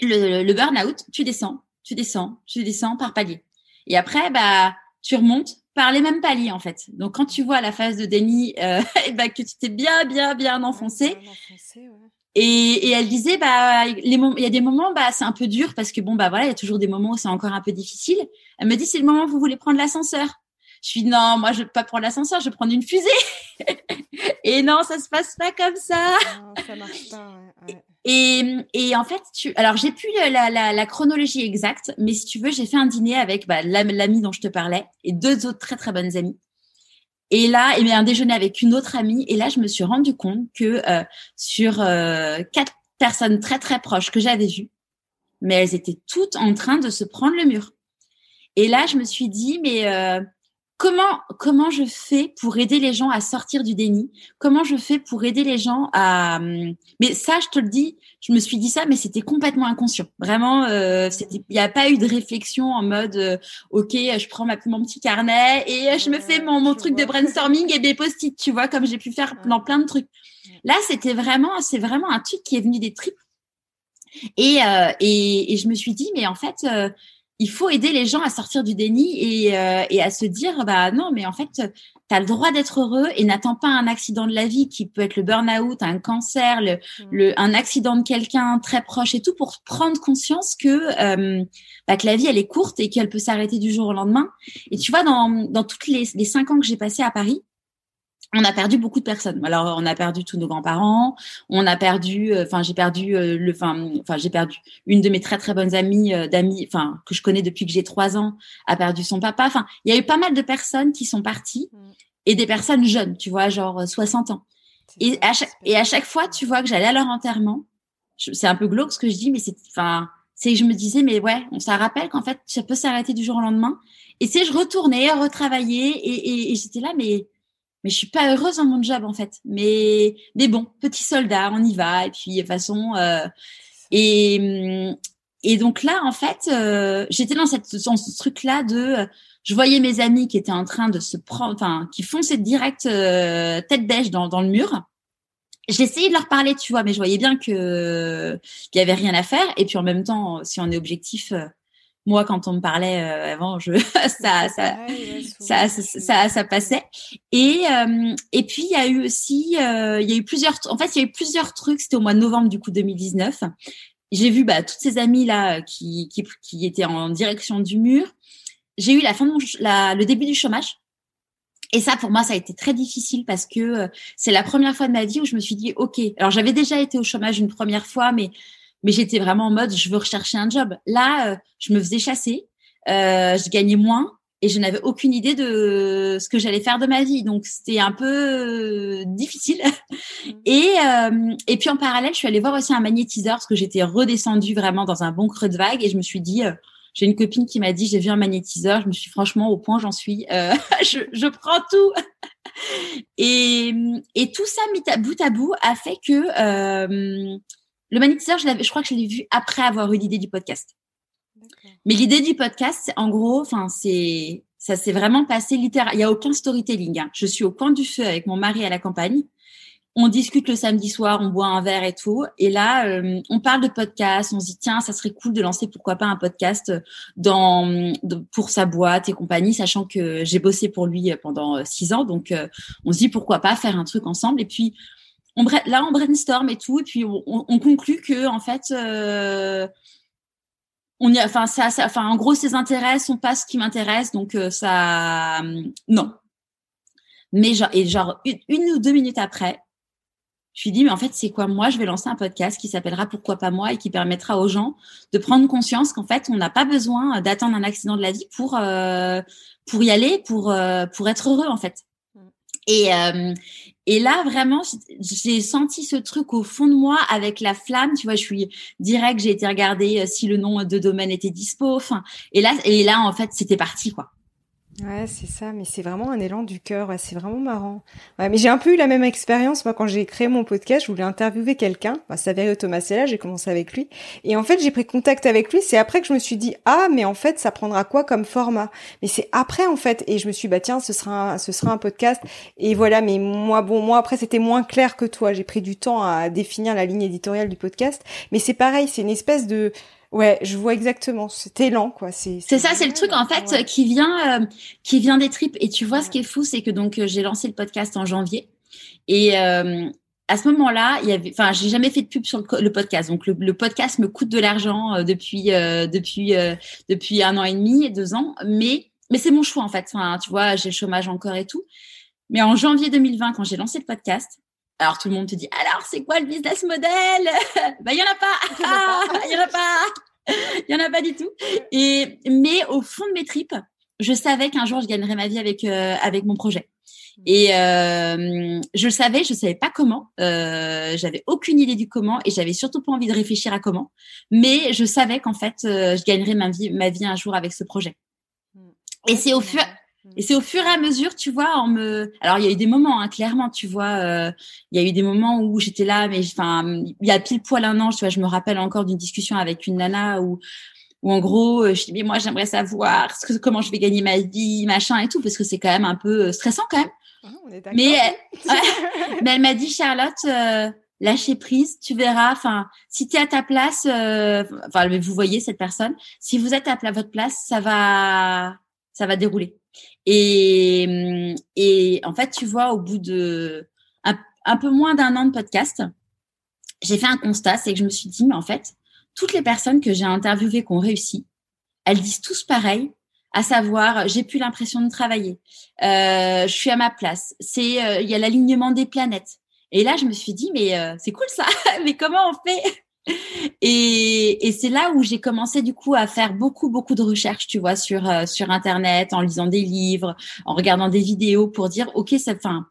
le, le burn-out tu descends tu descends tu descends par palier et après bah tu remontes par les mêmes paliers en fait. Donc quand tu vois la phase de déni, euh, *laughs* et bah, que tu t'es bien bien bien enfoncé. Et, et, elle disait bah les il y a des moments bah c'est un peu dur parce que bon bah voilà il y a toujours des moments où c'est encore un peu difficile. Elle me dit c'est le moment où vous voulez prendre l'ascenseur. Je suis non moi je veux pas prendre l'ascenseur je vais prendre une fusée. *laughs* et non ça se passe pas comme ça. Non, ça marche pas. Ouais, et, et, en fait, tu, alors j'ai plus la, chronologie exacte, mais si tu veux, j'ai fait un dîner avec bah, l'ami dont je te parlais et deux autres très très bonnes amies. Et là, et un déjeuner avec une autre amie. Et là, je me suis rendu compte que euh, sur euh, quatre personnes très très proches que j'avais vues, mais elles étaient toutes en train de se prendre le mur. Et là, je me suis dit, mais euh, comment comment je fais pour aider les gens à sortir du déni? Comment je fais pour aider les gens à Mais ça, je te le dis, je me suis dit ça, mais c'était complètement inconscient. Vraiment, euh, il n'y a pas eu de réflexion en mode, euh, ok, je prends ma, mon petit carnet et je me fais mon, mon truc de brainstorming et des post-it, tu vois, comme j'ai pu faire dans plein de trucs. Là, c'était vraiment, c'est vraiment un truc qui est venu des tripes. Et, euh, et, et, je me suis dit, mais en fait, euh, il faut aider les gens à sortir du déni et, euh, et à se dire bah non mais en fait tu as le droit d'être heureux et n'attends pas un accident de la vie qui peut être le burn-out, un cancer, le, mmh. le un accident de quelqu'un très proche et tout pour prendre conscience que euh, bah, que la vie elle est courte et qu'elle peut s'arrêter du jour au lendemain. Et tu vois dans dans toutes les les cinq ans que j'ai passé à Paris, on a perdu beaucoup de personnes. Alors, on a perdu tous nos grands-parents. On a perdu, euh, enfin, j'ai perdu euh, le, enfin, j'ai perdu une de mes très très bonnes amies, euh, d'amis, enfin, que je connais depuis que j'ai trois ans, a perdu son papa. Enfin, il y a eu pas mal de personnes qui sont parties mm. et des personnes jeunes, tu vois, genre 60 ans. Et à, chaque, et à chaque fois, tu vois que j'allais à leur enterrement. C'est un peu glauque ce que je dis, mais c'est, enfin, c'est que je me disais, mais ouais, on ça rappelle qu'en fait, ça peut s'arrêter du jour au lendemain. Et c'est, je retournais, retravaillais, et, et, et j'étais là, mais mais je suis pas heureuse dans mon job en fait. Mais mais bon, petit soldat, on y va et puis de façon euh, et et donc là en fait, euh, j'étais dans cette dans ce truc là de je voyais mes amis qui étaient en train de se prendre enfin qui fonçaient direct euh, tête bêche dans dans le mur. J'essayais de leur parler, tu vois, mais je voyais bien que qu'il y avait rien à faire et puis en même temps si on est objectif moi quand on me parlait euh, avant je *laughs* ça ça, ça, ça, ça passait. Et euh, et puis il y a eu aussi euh, il y a eu plusieurs en fait il y a eu plusieurs trucs. C'était au mois de novembre du coup 2019 j'ai vu bah toutes ces amies là qui qui qui étaient en direction du mur. J'ai eu la fin de mon, la, le début du chômage. Et ça, pour moi, ça a été très difficile parce que c'est la première fois de ma vie où je me suis dit, OK, alors j'avais déjà été au chômage une première fois, mais mais j'étais vraiment en mode je veux rechercher un job. Là, euh, je me faisais chasser, euh, je gagnais moins et je n'avais aucune idée de ce que j'allais faire de ma vie. Donc c'était un peu euh, difficile. Mmh. Et euh, et puis en parallèle, je suis allée voir aussi un magnétiseur parce que j'étais redescendue vraiment dans un bon creux de vague et je me suis dit j'ai une copine qui m'a dit j'ai vu un magnétiseur, je me suis franchement au point j'en suis, *laughs* je, je prends tout. et, et tout ça mis à bout à bout a fait que le magnétiseur, je, je crois que je l'ai vu après avoir eu l'idée du podcast. Mais l'idée du podcast, en gros, enfin, c'est, ça s'est vraiment passé littéralement. Il n'y a aucun storytelling. Hein. Je suis au coin du feu avec mon mari à la campagne. On discute le samedi soir, on boit un verre et tout. Et là, euh, on parle de podcast. On se dit tiens, ça serait cool de lancer pourquoi pas un podcast dans pour sa boîte et compagnie, sachant que j'ai bossé pour lui pendant euh, six ans. Donc, euh, on se dit pourquoi pas faire un truc ensemble. Et puis, on, là, on brainstorm et tout, et puis on, on conclut que en fait, euh, on y, enfin, ça, ça, enfin, en gros, ses intérêts sont pas ce qui m'intéresse, donc euh, ça, non. Mais genre, et genre une, ou deux minutes après, je lui dis mais en fait c'est quoi moi? Je vais lancer un podcast qui s'appellera pourquoi pas moi? Et qui permettra aux gens de prendre conscience qu'en fait on n'a pas besoin d'attendre un accident de la vie pour euh, pour y aller pour pour être heureux en fait et et là, vraiment, j'ai senti ce truc au fond de moi avec la flamme. Tu vois, je suis direct, j'ai été regarder euh, si le nom de domaine était dispo. Enfin, et là, et là, en fait, c'était parti, quoi. Ouais, c'est ça, mais c'est vraiment un élan du cœur, c'est vraiment marrant. Ouais, mais j'ai un peu eu la même expérience, moi, quand j'ai créé mon podcast, je voulais interviewer quelqu'un, bah, ça avait Thomas là, j'ai commencé avec lui, et en fait, j'ai pris contact avec lui, c'est après que je me suis dit, ah, mais en fait, ça prendra quoi comme format? Mais c'est après, en fait, et je me suis dit, bah tiens, ce sera ce sera un podcast, et voilà, mais moi, bon, moi, après, c'était moins clair que toi, j'ai pris du temps à définir la ligne éditoriale du podcast, mais c'est pareil, c'est une espèce de Ouais, je vois exactement cet élan, quoi. C'est ça, c'est le truc en fait qui vient euh, qui vient des tripes. Et tu vois, ce qui est fou, c'est que donc euh, j'ai lancé le podcast en janvier et euh, à ce moment-là, il y avait, enfin, j'ai jamais fait de pub sur le, podcast, donc le, podcast me coûte de l'argent depuis depuis depuis un an et demi, deux ans, mais mais c'est mon choix en fait. Enfin, tu vois, j'ai le chômage encore et tout. Mais en janvier 2020, quand j'ai lancé le podcast, alors tout le monde te dit alors c'est quoi le business model? *laughs* Bah il y en a pas, *laughs* *laughs* il y en a pas, il y en a pas du tout. Et mais au fond de mes tripes, je savais qu'un jour je gagnerais ma vie avec euh, avec mon projet. Et euh, je le savais, je savais pas comment. Euh, j'avais aucune idée du comment et j'avais surtout pas envie de réfléchir à comment. Mais je savais qu'en fait, euh, je gagnerais ma vie, ma vie un jour avec ce projet. Et c'est au fur, Et c'est au fur et à mesure, tu vois, en me. Alors, il y a eu des moments, hein, clairement, tu vois. Euh, il y a eu des moments où j'étais là, mais enfin, il y a pile poil un an, tu vois. Je me rappelle encore d'une discussion avec une nana où, où en gros, euh, je dis mais moi, j'aimerais savoir ce que, comment je vais gagner ma vie, machin et tout, parce que c'est quand même un peu euh, stressant quand même. Ah, on est mais, mais elle m'a dit Charlotte. Euh, lâcher prise, tu verras. Enfin, si tu es à ta place, enfin, vous voyez cette personne. Si vous êtes à votre place, ça va, ça va dérouler. Et, et en fait, tu vois, au bout de un, peu moins d'un an de podcast, j'ai fait un constat, c'est que je me suis dit, mais en fait, toutes les personnes que j'ai interviewées qui ont réussi, elles disent tous pareil, à savoir, j'ai plus l'impression de travailler, euh, je suis à ma place, c'est, euh, il y a l'alignement des planètes. Et là, je me suis dit, mais euh, c'est cool ça, *laughs* mais comment on fait? Et, c'est là où j'ai commencé du coup à faire beaucoup beaucoup de recherches, tu vois, sur euh, sur internet, en lisant des livres, en regardant des vidéos pour dire ok, ça, enfin,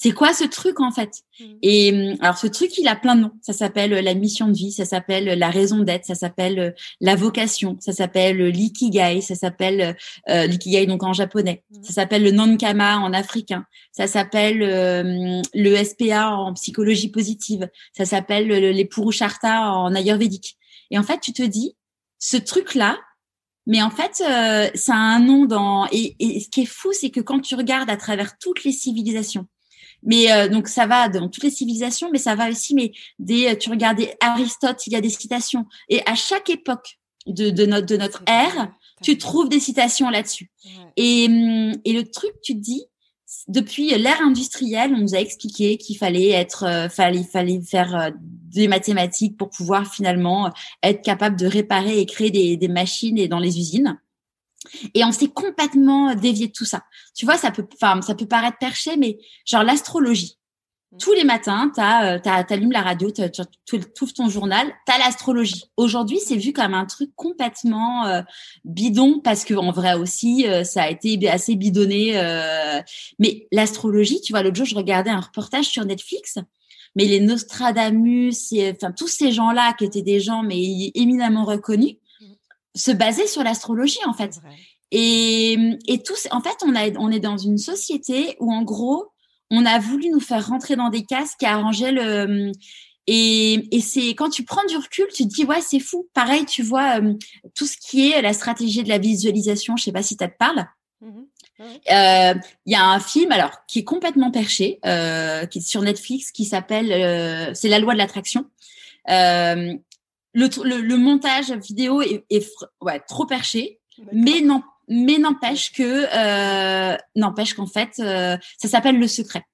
c'est quoi ce truc en fait? Mmh. Et hum, alors ce truc, il a plein de noms. Ça s'appelle euh, la mission de vie, ça s'appelle euh, la raison d'être, ça s'appelle euh, la vocation, ça s'appelle l'ikigai, ça s'appelle euh, l'ikigai donc en japonais, mmh. ça s'appelle le nankama en africain, ça s'appelle le SPA en psychologie positive, ça s'appelle les purusharta en ayurvédique. Et en fait, tu te dis, ce truc-là, mais en fait, ça a un nom dans. Et, et ce qui est fou, c'est que quand tu regardes à travers toutes les civilisations, mais euh, donc ça va dans toutes les civilisations, mais ça va aussi. Mais des, tu regardes Aristote, il y a des citations. Et à chaque époque de, de notre de notre ère, tu trouves des citations là-dessus. Et, hum, et le truc, tu te dis, depuis l'ère industrielle, on nous a expliqué qu'il fallait être, euh, fallait, fallait faire euh, des mathématiques pour pouvoir finalement être capable de réparer et créer des, des machines et dans les usines. Et on s'est complètement dévié de tout ça. Tu vois, ça peut, enfin, ça peut paraître perché, mais genre l'astrologie. Mmh. Tous les matins, tu euh, allumes la radio, tu ouvres ton journal, tu as l'astrologie. Aujourd'hui, c'est vu comme un truc complètement euh, bidon parce que en vrai aussi, euh, ça a été assez bidonné. mais l'astrologie, tu vois, l'autre jour, je regardais un reportage sur Netflix, mais les Nostradamus, et, enfin tous ces gens-là qui étaient des gens mais éminemment reconnus, se baser sur l'astrologie en fait. Et, et tous, en fait, on, a, on est dans une société où en gros, on a voulu nous faire rentrer dans des cases qui arrangeaient le. Et, et c'est quand tu prends du recul, tu te dis ouais c'est fou. Pareil, tu vois euh, tout ce qui est la stratégie de la visualisation. Je sais pas si ça te parle. Mmh euh, il y a un film alors qui est complètement perché, euh, qui est sur Netflix, qui s'appelle euh, c'est la loi de l'attraction. Euh, le, le, montage vidéo est, ouais, trop perché, mais non, mais n'empêche que euh, n'empêche qu'en fait, euh, ça s'appelle le secret.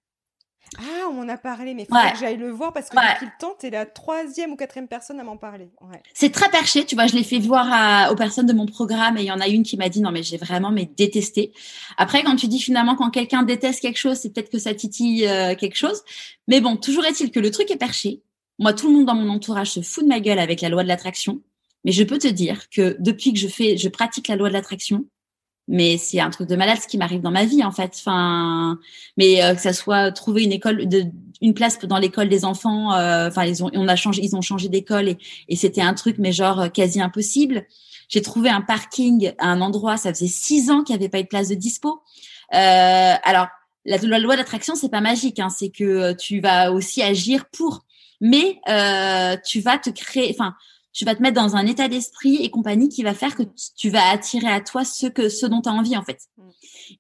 Ah, on m'en a parlé, mais il faut que j'aille le voir parce que depuis le temps, tu es la troisième ou quatrième personne à m'en parler. C'est très perché, tu vois, je l'ai fait voir aux personnes de mon programme et il y en a une qui m'a dit non mais j'ai vraiment mais détesté. Après, quand tu dis finalement quand quelqu'un déteste quelque chose, c'est peut-être que ça titille euh, quelque chose. Mais bon, toujours est-il que le truc est perché. Moi, tout le monde dans mon entourage se fout de ma gueule avec la loi de l'attraction. Mais je peux te dire que depuis que je fais, je pratique la loi de l'attraction, mais c'est un truc de malade ce qui m'arrive dans ma vie en fait. Enfin, mais euh, que ça soit trouver une école, une place dans l'école des enfants. Euh, enfin, ils ont, on a changé, ils ont changé d'école et, c'était un truc mais genre euh, quasi impossible. J'ai trouvé un parking à un endroit, ça faisait six ans qu'il n'y avait pas eu de place de dispo. alors, la, la loi d'attraction, c'est pas magique, hein, c'est que tu vas aussi agir pour mais euh, tu vas te créer, enfin, tu vas te mettre dans un état d'esprit et compagnie qui va faire que tu vas attirer à toi ce que ce dont tu as envie en fait. Mm.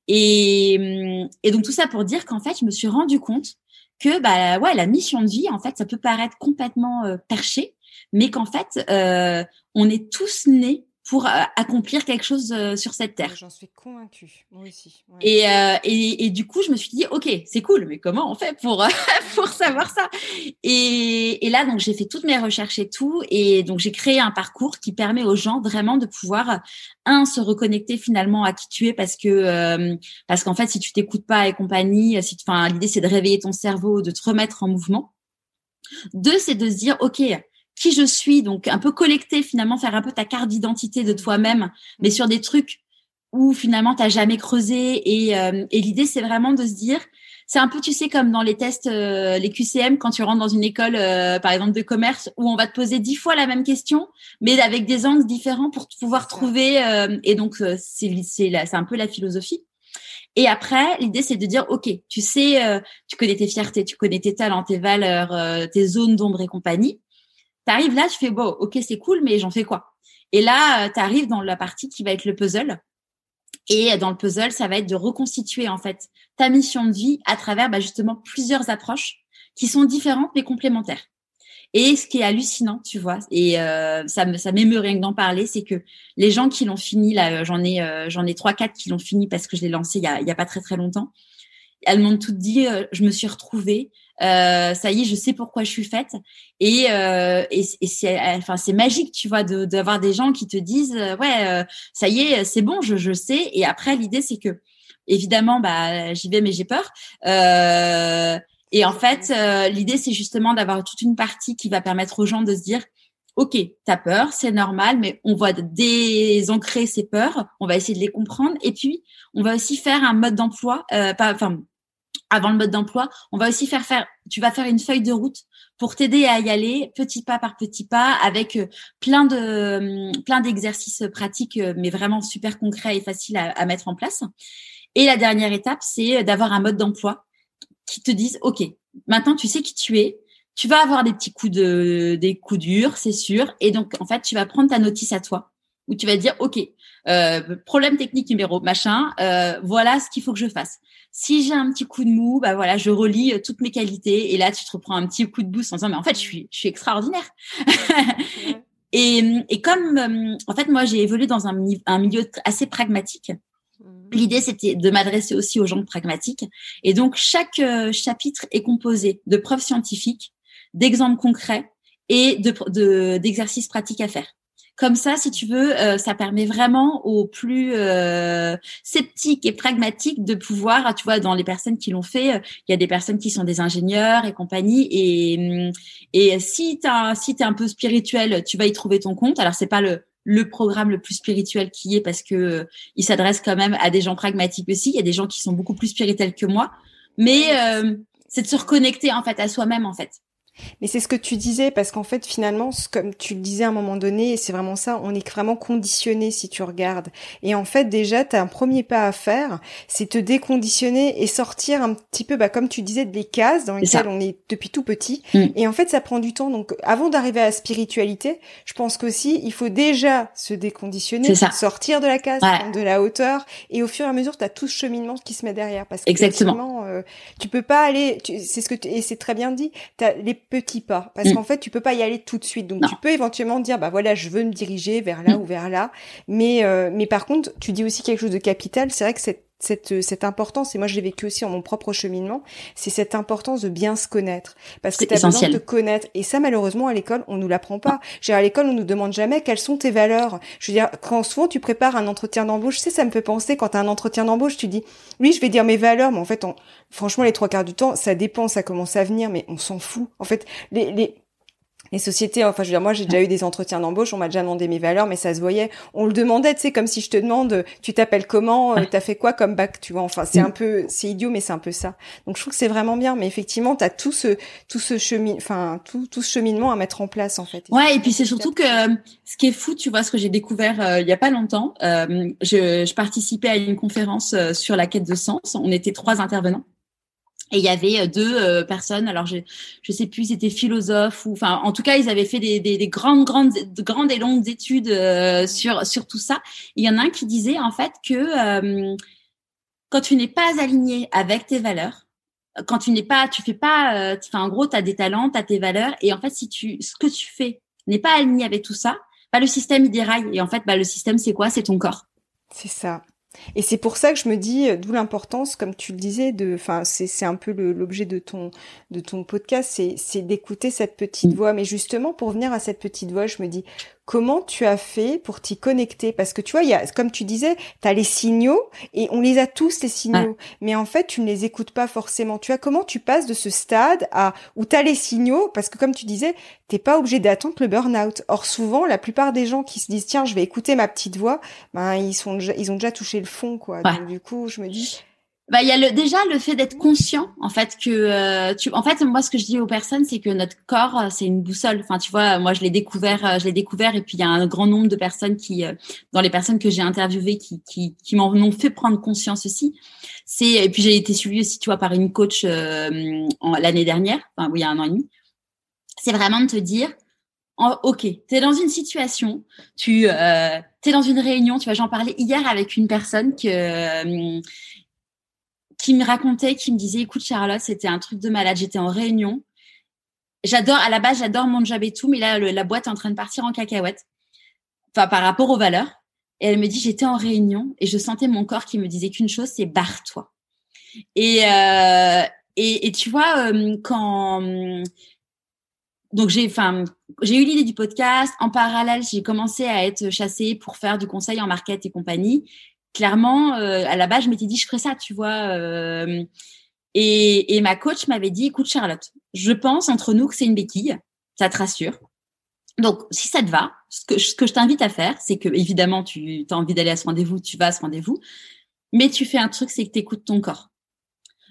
Et, et donc tout ça pour dire qu'en fait, je me suis rendu compte que bah ouais, la mission de vie en fait, ça peut paraître complètement euh, perché, mais qu'en fait, euh, on est tous nés pour euh, accomplir quelque chose euh, sur cette terre. J'en suis convaincue, moi aussi. Et, euh, et, et, du coup, je me suis dit, ok, c'est cool, mais comment on fait pour *laughs* pour savoir ça? Et, et là, donc, j'ai fait toutes mes recherches et tout, et donc j'ai créé un parcours qui permet aux gens vraiment de pouvoir un se reconnecter finalement à qui tu es, parce que parce qu'en fait, si tu t'écoutes pas et compagnie, si, enfin, l'idée c'est de réveiller ton cerveau, de te remettre en mouvement. Deux, c'est de se dire, ok, qui je suis, donc un peu collecter finalement, faire un peu ta carte d'identité de toi-même, mais sur des trucs où finalement t'as jamais creusé. Et, euh, et l'idée, c'est vraiment de se dire, c'est un peu, tu sais, comme dans les tests, euh, les QCM, quand tu rentres dans une école, euh, par exemple, de commerce, où on va te poser dix fois la même question, mais avec des angles différents pour pouvoir trouver. et donc, c'est c'est un peu la philosophie. Et après, l'idée, c'est de dire, OK, tu sais, euh, tu connais tes fiertés, tu connais tes talents, tes valeurs, euh, tes zones d'ombre et compagnie. Tu arrives là, tu fais, bon, OK, c'est cool, mais j'en fais quoi? Et là, tu arrives dans la partie qui va être le puzzle. Et dans le puzzle, ça va être de reconstituer, en fait, ta mission de vie à travers bah, justement plusieurs approches qui sont différentes mais complémentaires. Et ce qui est hallucinant, tu vois, et euh, ça me ça m'émeut rien que d'en parler, c'est que les gens qui l'ont fini, là, j'en ai euh, j'en ai trois quatre qui l'ont fini parce que je l'ai lancé il y a y a pas très très longtemps. Elles m'ont toutes dit, euh, je me suis retrouvée, euh, ça y est, je sais pourquoi je suis faite, et et, et c'est enfin c'est magique, tu vois, d'avoir des gens qui te disent, ouais, ça y est, c'est bon, je je sais. Et après l'idée c'est que évidemment, bah j'y vais mais j'ai peur. Euh, et en fait, euh, l'idée, c'est justement d'avoir toute une partie qui va permettre aux gens de se dire, OK, t'as peur, c'est normal, mais on va désancrer ces peurs, on va essayer de les comprendre, et puis on va aussi faire un mode d'emploi, euh, enfin, avant le mode d'emploi, on va aussi faire faire, tu vas faire une feuille de route pour t'aider à y aller petit pas par petit pas avec euh, plein de plein d'exercices pratiques, mais vraiment super concrets et faciles à, mettre en place. Et la dernière étape, c'est d'avoir un mode d'emploi qui te disent, OK, maintenant tu sais qui tu es, tu vas avoir des petits coups de, des coups durs, c'est sûr. Et donc, en fait, tu vas prendre ta notice à toi, où tu vas dire, OK, euh, problème technique numéro machin, euh, voilà ce qu'il faut que je fasse. Si j'ai un petit coup de mou, bah voilà, je relis euh, toutes mes qualités et là tu te reprends un petit coup de boost en disant mais en fait je suis je suis extraordinaire. *laughs* et, et comme euh, en fait moi j'ai évolué dans un, un milieu assez pragmatique, L'idée, c'était de m'adresser aussi aux gens pragmatiques. Et donc, chaque euh, chapitre est composé de preuves scientifiques, d'exemples concrets et de, d'exercices pratiques à faire. Comme ça, si tu veux, euh, ça permet vraiment aux plus euh, sceptiques et pragmatiques de pouvoir, tu vois, dans les personnes qui l'ont fait, il y a des personnes qui sont des ingénieurs et compagnie. Et, et si tu si es un peu spirituel, tu vas y trouver ton compte. Alors, c'est pas le le programme le plus spirituel qui est parce que euh, il s'adresse quand même à des gens pragmatiques aussi. Il y a des gens qui sont beaucoup plus spirituels que moi, mais euh, c'est de se reconnecter en fait à soi-même en fait. Mais c'est ce que tu disais, parce qu'en fait, finalement, comme tu le disais à un moment donné, et c'est vraiment ça, on est vraiment conditionné si tu regardes. Et en fait, déjà, tu as un premier pas à faire, c'est te déconditionner et sortir un petit peu, bah, comme tu disais, des cases dans lesquelles on est depuis tout petit. Mm. Et en fait, ça prend du temps. Donc, avant d'arriver à la spiritualité, je pense qu'aussi, il faut déjà se déconditionner, sortir de la case, prendre de la hauteur. Et au fur et à mesure, tu as tout ce cheminement qui se met derrière. Parce que, Exactement. Euh, tu peux pas aller, c'est ce que, et c'est très bien dit, as les petits pas. Parce mm. qu'en fait tu peux pas y aller tout de suite. Donc tu peux éventuellement dire bah voilà je veux me diriger vers là mm. ou vers là. Mais euh, mais par contre tu dis aussi quelque chose de capital. C'est vrai que cette cette, cette importance, et moi je l'ai vécu aussi en mon propre cheminement, c'est cette importance de bien se connaître. Parce que tu as besoin de te connaître. Et ça, malheureusement, à l'école, on nous l'apprend pas. J'ai à l'école, on nous demande jamais quelles sont tes valeurs. Je veux dire, quand souvent tu prépares un entretien d'embauche, tu sais, ça me fait penser, quand tu as un entretien d'embauche, tu dis, oui, je vais dire mes valeurs, mais en fait, franchement, les trois quarts du temps, ça dépend, ça commence à venir, mais on s'en fout. En fait, les, les, les sociétés, enfin je veux dire, moi j'ai déjà eu des entretiens d'embauche, on m'a déjà demandé mes valeurs, mais ça se voyait. On le demandait, tu sais, comme si je te demande, tu t'appelles comment, euh, t'as fait quoi comme bac, tu vois. Enfin c'est mm. un peu, c'est idiot, mais c'est un peu ça. Donc je trouve que c'est vraiment bien, mais effectivement t'as tout ce tout ce chemin, enfin tout tout ce cheminement à mettre en place en fait. ouais, et puis c'est surtout que euh, ce qui est fou, tu vois, ce que j'ai découvert euh, il y a pas longtemps, je, je participais à une conférence sur la quête de sens. On était trois intervenants. Et il y avait euh, deux euh, personnes, alors je je sais plus, c'était philosophes ou enfin en tout cas ils avaient fait des, des, des grandes grandes grandes et longues études euh, sur sur tout ça. Il y en a un qui disait en fait que quand tu n'es pas aligné avec tes valeurs, quand tu n'es pas, tu fais pas, enfin en gros tu as des talents, tu as tes valeurs et en fait si tu ce que tu fais n'est pas aligné avec tout ça, bah le système il déraille et en fait bah le système c'est quoi? C'est ton corps. C'est ça. Et c'est pour ça que je me dis, d'où l'importance, comme tu le disais, de, enfin, c'est, c'est un peu l'objet de ton, de ton podcast, c'est, c'est d'écouter cette petite voix. Mais justement, pour venir à cette petite voix, je me dis, comment tu as fait pour t'y connecter? Parce que tu vois, il y a, comme tu disais, tu as les signaux et on les a tous les signaux, mais en fait, tu ne les écoutes pas forcément. Tu vois, comment tu passes de ce stade à où tu as les signaux? Parce que comme tu disais, t'es pas obligé d'attendre le burn-out. Or, souvent, la plupart des gens qui se disent tiens, je vais écouter ma petite voix, ben ils sont, ils ont déjà touché le fond, quoi. Donc du coup, je me dis bah, il y a le, déjà le fait d'être conscient, en fait, que euh, tu, en fait, moi, ce que je dis aux personnes, c'est que notre corps, euh, c'est une boussole. Enfin, tu vois, moi, je l'ai découvert, euh, je l'ai découvert, et puis il y a un grand nombre de personnes qui, dans les personnes que j'ai interviewées, qui, qui, qui m'en ont fait prendre conscience aussi. C'est, et puis j'ai été suivie aussi, tu vois, par une coach l'année dernière, enfin, oui, il y a un an et demi. C'est vraiment de te dire, ok, tu es dans une situation, tu euh, es dans une réunion, tu vois, j'en parlais hier avec une personne que qui me racontait, qui me disait, écoute Charlotte, c'était un truc de malade, j'étais en réunion. J'adore, à la base, j'adore mon job et tout, mais là, la boîte est en train de partir en cacahuète. Enfin, par rapport aux valeurs. Et elle me dit, j'étais en réunion et je sentais mon corps qui me disait qu'une chose, c'est barre-toi. Et, euh, tu vois, euh, quand donc j'ai, enfin, j'ai eu l'idée du podcast. En parallèle, j'ai commencé à être chassée pour faire du conseil en market et compagnie clairement, euh, à la base, je m'étais dit, je ferais ça, tu vois. Euh, et, et, ma coach m'avait dit, écoute, Charlotte, je pense entre nous que c'est une béquille, ça te rassure. Donc, si ça te va, ce que, je t'invite à faire, c'est que, évidemment, tu as envie d'aller à ce rendez-vous, tu vas à ce rendez-vous, mais tu fais un truc, c'est que tu écoutes ton corps.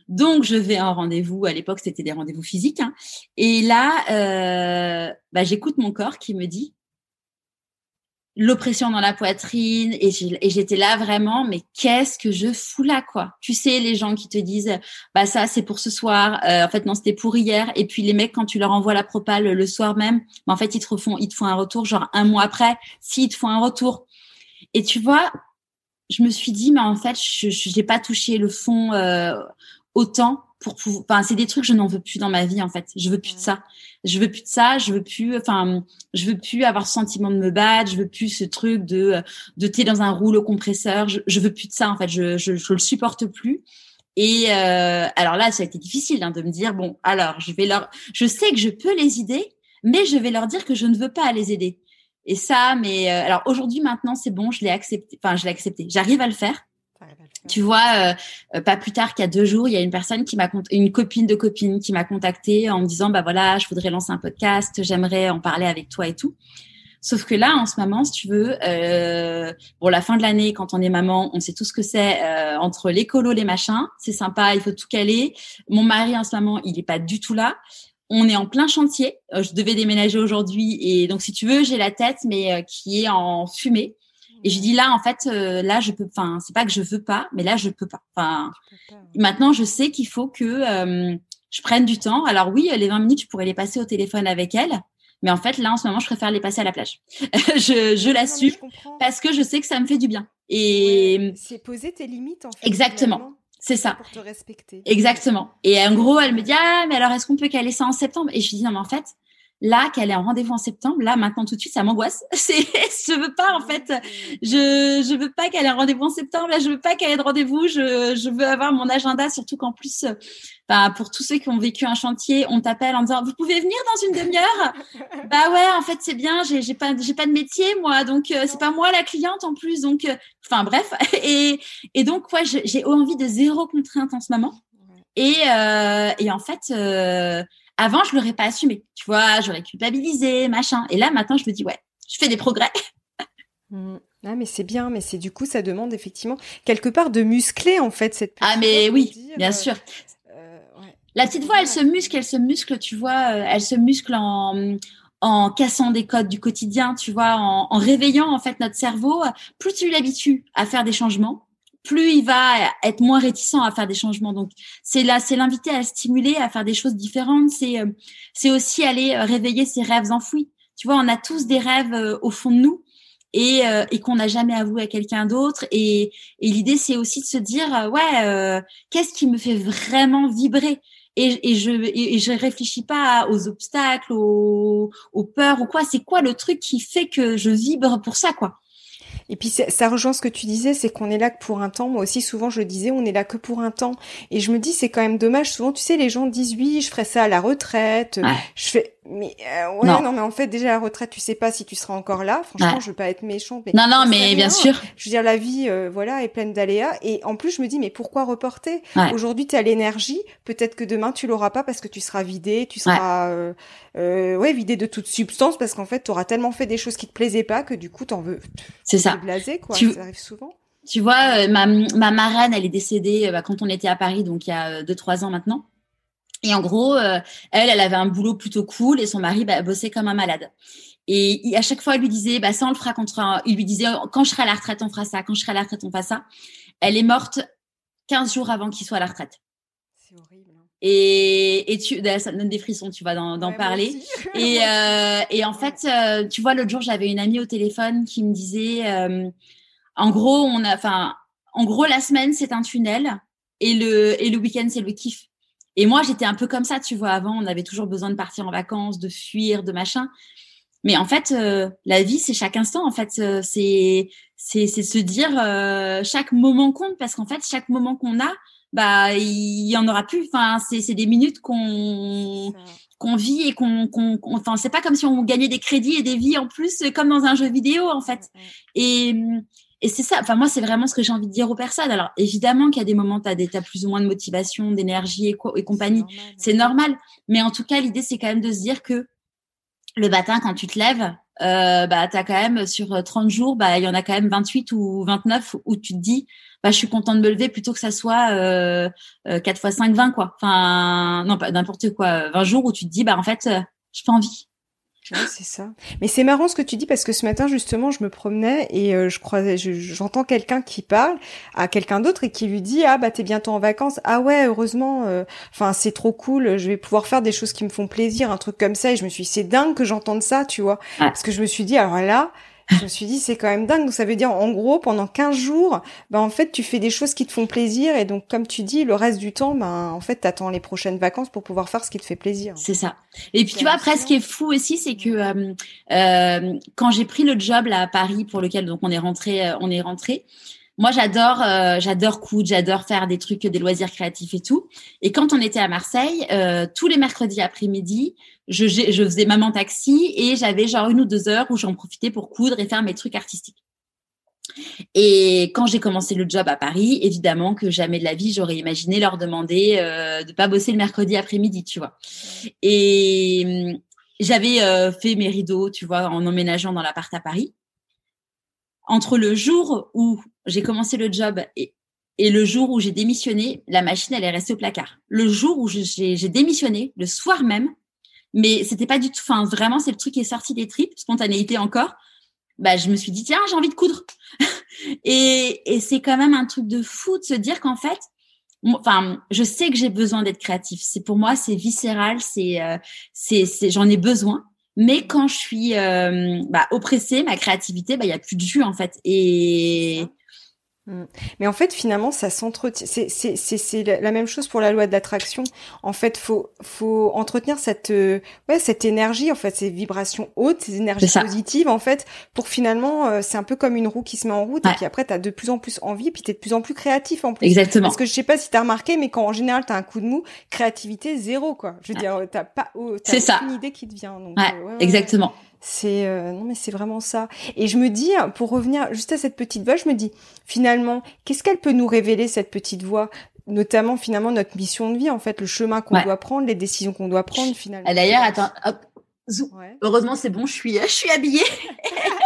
Donc, je vais en rendez-vous. À l'époque, c'était des rendez-vous physiques. Hein, et là, euh, bah, j'écoute mon corps qui me dit l'oppression dans la poitrine et j'étais là vraiment mais qu'est-ce que je fous là quoi? Tu sais les gens qui te disent bah ça c'est pour ce soir euh, en fait non c'était pour hier. Et puis les mecs quand tu leur envoies la propale le soir même bah, en fait ils te font ils te font un retour genre un mois après si ils te font un retour. Et tu vois je me suis dit mais en fait je n'ai pas touché le fond euh, autant pour pouvoir enfin c'est des trucs je n'en veux plus dans ma vie en fait. Je veux plus de ça. Je veux plus de ça. Je veux plus enfin je veux plus avoir ce sentiment de me battre. Je veux plus ce truc de de thé dans un rouleau compresseur. Je, je veux plus de ça en fait. Je je, je le supporte plus. Et euh, alors là ça a été difficile hein, de me dire bon alors je vais leur je sais que je peux les aider mais je vais leur dire que je ne veux pas les aider. Et ça mais euh, alors aujourd'hui maintenant c'est bon je l'ai accepté enfin je l'ai accepté. J'arrive à le faire tu vois, euh, euh, pas plus tard qu'il y a deux jours, il y a une personne qui m'a une copine de copine qui m'a contactée en me disant bah voilà, je voudrais lancer un podcast, j'aimerais en parler avec toi et tout. Sauf que là, en ce moment, si tu veux, euh, bon, la fin de l'année, quand on est maman, on sait tout ce que c'est euh, entre les colos, les machins. C'est sympa, il faut tout caler. Mon mari, en ce moment, il est pas du tout là. On est en plein chantier. Je devais déménager aujourd'hui et donc, si tu veux, j'ai la tête, mais qui est en fumée. Et je dis là, en fait, euh, là, je peux. Enfin, c'est pas que je veux pas, mais là, je peux pas. Enfin, maintenant, je sais qu'il faut que euh, je prenne du temps. Alors oui, les 20 minutes, je pourrais les passer au téléphone avec elle. Mais en fait, là, en ce moment, je préfère les passer à la plage. *laughs* je je l'assume parce que je sais que ça me fait du bien. Et c'est poser tes limites, en fait. Exactement. C'est ça. Pour te respecter. Exactement. Et en gros, elle me dit ah mais alors est-ce qu'on peut caler ça en septembre? Et je lui dis non mais en fait Là, qu'elle est en rendez-vous en septembre, là, maintenant, tout de suite, ça m'angoisse. *laughs* C'est, je veux pas, en fait, je, je veux pas qu'elle ait un rendez-vous en septembre. Là, je veux pas qu'elle ait de rendez-vous. Je, je veux avoir mon agenda, surtout qu'en plus, bah, pour tous ceux qui ont vécu un chantier, on t'appelle en disant, vous pouvez venir dans une demi-heure? bah ouais, en fait, c'est bien. J'ai, j'ai pas, j'ai pas de métier, moi. Donc, euh, c'est pas moi la cliente en plus. Donc, euh, enfin, bref. *laughs* Et, et donc, ouais, j'ai envie de zéro contrainte en ce moment. Et, euh, et en fait, euh, avant, je l'aurais pas assumé. Tu vois, j'aurais culpabilisé, machin. Et là, maintenant, je me dis, ouais, je fais des progrès. *laughs* Mmh. Ah, mais c'est bien, mais c'est du coup, ça demande effectivement quelque part de muscler en fait cette. Ah, mais oui, bien euh, sûr. Euh, La petite voix, elle se muscle, elle se muscle, tu vois, euh, elle se muscle en, en cassant des codes du quotidien, tu vois, en, en réveillant en fait notre cerveau. Plus tu l'habitues à faire des changements, plus il va être moins réticent à faire des changements. Donc c'est là, c'est l'inviter à stimuler, à faire des choses différentes. C'est euh, c'est aussi aller euh, réveiller ses rêves enfouis. Tu vois, on a tous des rêves euh, au fond de nous et, et qu'on n'a jamais avoué à quelqu'un d'autre. Et, et l'idée c'est aussi de se dire ouais, qu'est-ce qui me fait vraiment vibrer? Et, et je et, je réfléchis pas aux obstacles, aux, aux peurs ou quoi. C'est quoi le truc qui fait que je vibre pour ça quoi? Et puis ça rejoint ce que tu disais, c'est qu'on est là que pour un temps. Moi aussi, souvent, je disais, on est là que pour un temps. Et je me dis, c'est quand même dommage. Souvent, tu sais, les gens disent, oui, je ferai ça à la retraite. Je fais, mais euh, ouais, non. mais en fait, déjà à la retraite, tu sais pas si tu seras encore là. Franchement, je veux pas être méchante. Mais non, non, mais bien sûr. Je veux dire, la vie, euh, voilà, est pleine d'aléas. Et en plus, je me dis, mais pourquoi reporter? Aujourd'hui, tu as l'énergie. Peut-être que demain, tu l'auras pas parce que tu seras vidé, tu seras, euh, euh, ouais, vidé de toute substance parce qu'en fait, tu auras tellement fait des choses qui te plaisaient pas que du coup, t'en veux. C'est ça. Blasé, quoi. Ça arrive souvent. Tu vois, ma, ma marraine, elle est décédée bah, quand on était à Paris, donc il y a deux trois ans maintenant. Et en gros, elle, elle avait un boulot plutôt cool et son mari bah, bossait comme un malade. Et à chaque fois, elle lui disait, bah ça on le fera contre. Il lui disait, quand je serai à la retraite, on fera ça. Quand je serai à la retraite, on fera ça. Elle est morte 15 jours avant qu'il soit à la retraite. C'est horrible. Hein. Et, et tu, ça me donne des frissons, tu vois, d'en parler. *laughs* Et, euh, et en fait, euh, tu vois, l'autre jour, j'avais une amie au téléphone qui me disait, euh, en gros, on a, enfin, en gros, la semaine c'est un tunnel et le et le week-end c'est le kiff. Et moi, j'étais un peu comme ça, tu vois. Avant, on avait toujours besoin de partir en vacances, de fuir, de machin. Mais en fait, euh, la vie, c'est chaque instant. En fait, euh, c'est c'est c'est se dire euh, chaque moment compte parce qu'en fait, chaque moment qu'on a, bah il y en aura plus. Enfin, c'est c'est des minutes qu'on qu'on vit et qu'on qu'on enfin c'est pas comme si on gagnait des crédits et des vies en plus comme dans un jeu vidéo en fait. Et et c'est ça, enfin moi c'est vraiment ce que j'ai envie de dire aux personnes. Alors évidemment qu'il y a des moments, tu as, des, as plus ou moins de motivation, d'énergie et, et compagnie, c'est normal. Mais en tout cas, l'idée c'est quand même de se dire que le matin, quand tu te lèves, euh, bah, tu as quand même sur 30 jours, bah, il y en a quand même 28 ou 29 où tu te dis, bah, je suis content de me lever plutôt que ça soit euh, 4 fois 5, 20, quoi. Enfin, non, pas n'importe quoi. 20 jours où tu te dis, bah, en fait, euh, j'ai pas envie. Ouais, c'est ça. Mais c'est marrant ce que tu dis parce que ce matin justement, je me promenais et euh, je croisais, j'entends quelqu'un qui parle à quelqu'un d'autre et qui lui dit ah bah t'es bientôt en vacances. Ah ouais, heureusement. Euh, enfin c'est trop cool. Je vais pouvoir faire des choses qui me font plaisir, un truc comme ça. Et je me suis, dit, c'est dingue que j'entende ça, tu vois. Parce que je me suis dit alors là, je me suis dit, c'est quand même dingue. Donc, ça veut dire, en gros, pendant 15 jours, ben, en fait, tu fais des choses qui te font plaisir. Et donc, comme tu dis, le reste du temps, ben, en fait, t'attends les prochaines vacances pour pouvoir faire ce qui te fait plaisir. C'est ça. Et puis, tu vois, après, ce qui est fou aussi, c'est que euh, euh, quand j'ai pris le job là à Paris, pour lequel donc on est rentré, euh, on est rentré. Moi, j'adore, euh, j'adore coudre, j'adore faire des trucs, des loisirs créatifs et tout. Et quand on était à Marseille, euh, tous les mercredis après-midi, je, je faisais maman taxi et j'avais genre une ou deux heures où j'en profitais pour coudre et faire mes trucs artistiques. Et quand j'ai commencé le job à Paris, évidemment que jamais de la vie j'aurais imaginé leur demander euh, de pas bosser le mercredi après-midi, tu vois. Et hum, j'avais euh, fait mes rideaux, tu vois, en emménageant dans l'appart à Paris entre le jour où j'ai commencé le job et, et le jour où j'ai démissionné, la machine, elle est restée au placard. Le jour où j'ai démissionné, le soir même, mais c'était pas du tout, enfin, vraiment, c'est le truc qui est sorti des tripes, spontanéité encore. Bah, je me suis dit, tiens, j'ai envie de coudre. *laughs* et, et c'est quand même un truc de fou de se dire qu'en fait, enfin, je sais que j'ai besoin d'être créatif. C'est pour moi, c'est viscéral, c'est, euh, c'est, j'en ai besoin. Mais quand je suis euh, bah, oppressée, ma créativité, bah, il y a plus de jus en fait. Et. Mais en fait, finalement, ça s'entretient. C'est la même chose pour la loi de l'attraction. En fait, faut faut entretenir cette euh, ouais cette énergie, en fait, ces vibrations hautes, ces énergies positives, en fait, pour finalement, euh, c'est un peu comme une roue qui se met en route et puis après, t'as de plus en plus envie, et puis t'es de plus en plus créatif en plus. Exactement. Parce que je sais pas si t'as remarqué, mais quand en général t'as un coup de mou, créativité zéro quoi. Je veux dire, t'as pas, oh, t'as une idée qui te vient. Donc, euh, exactement. C'est euh, non mais c'est vraiment ça. Et je me dis, pour revenir juste à cette petite voix, je me dis finalement, qu'est-ce qu'elle peut nous révéler cette petite voix? Notamment finalement notre mission de vie en fait, le chemin qu'on doit prendre, les décisions qu'on doit prendre finalement. Ah, d'ailleurs, attends, hop, Heureusement, c'est bon, je suis, je suis habillée. *laughs*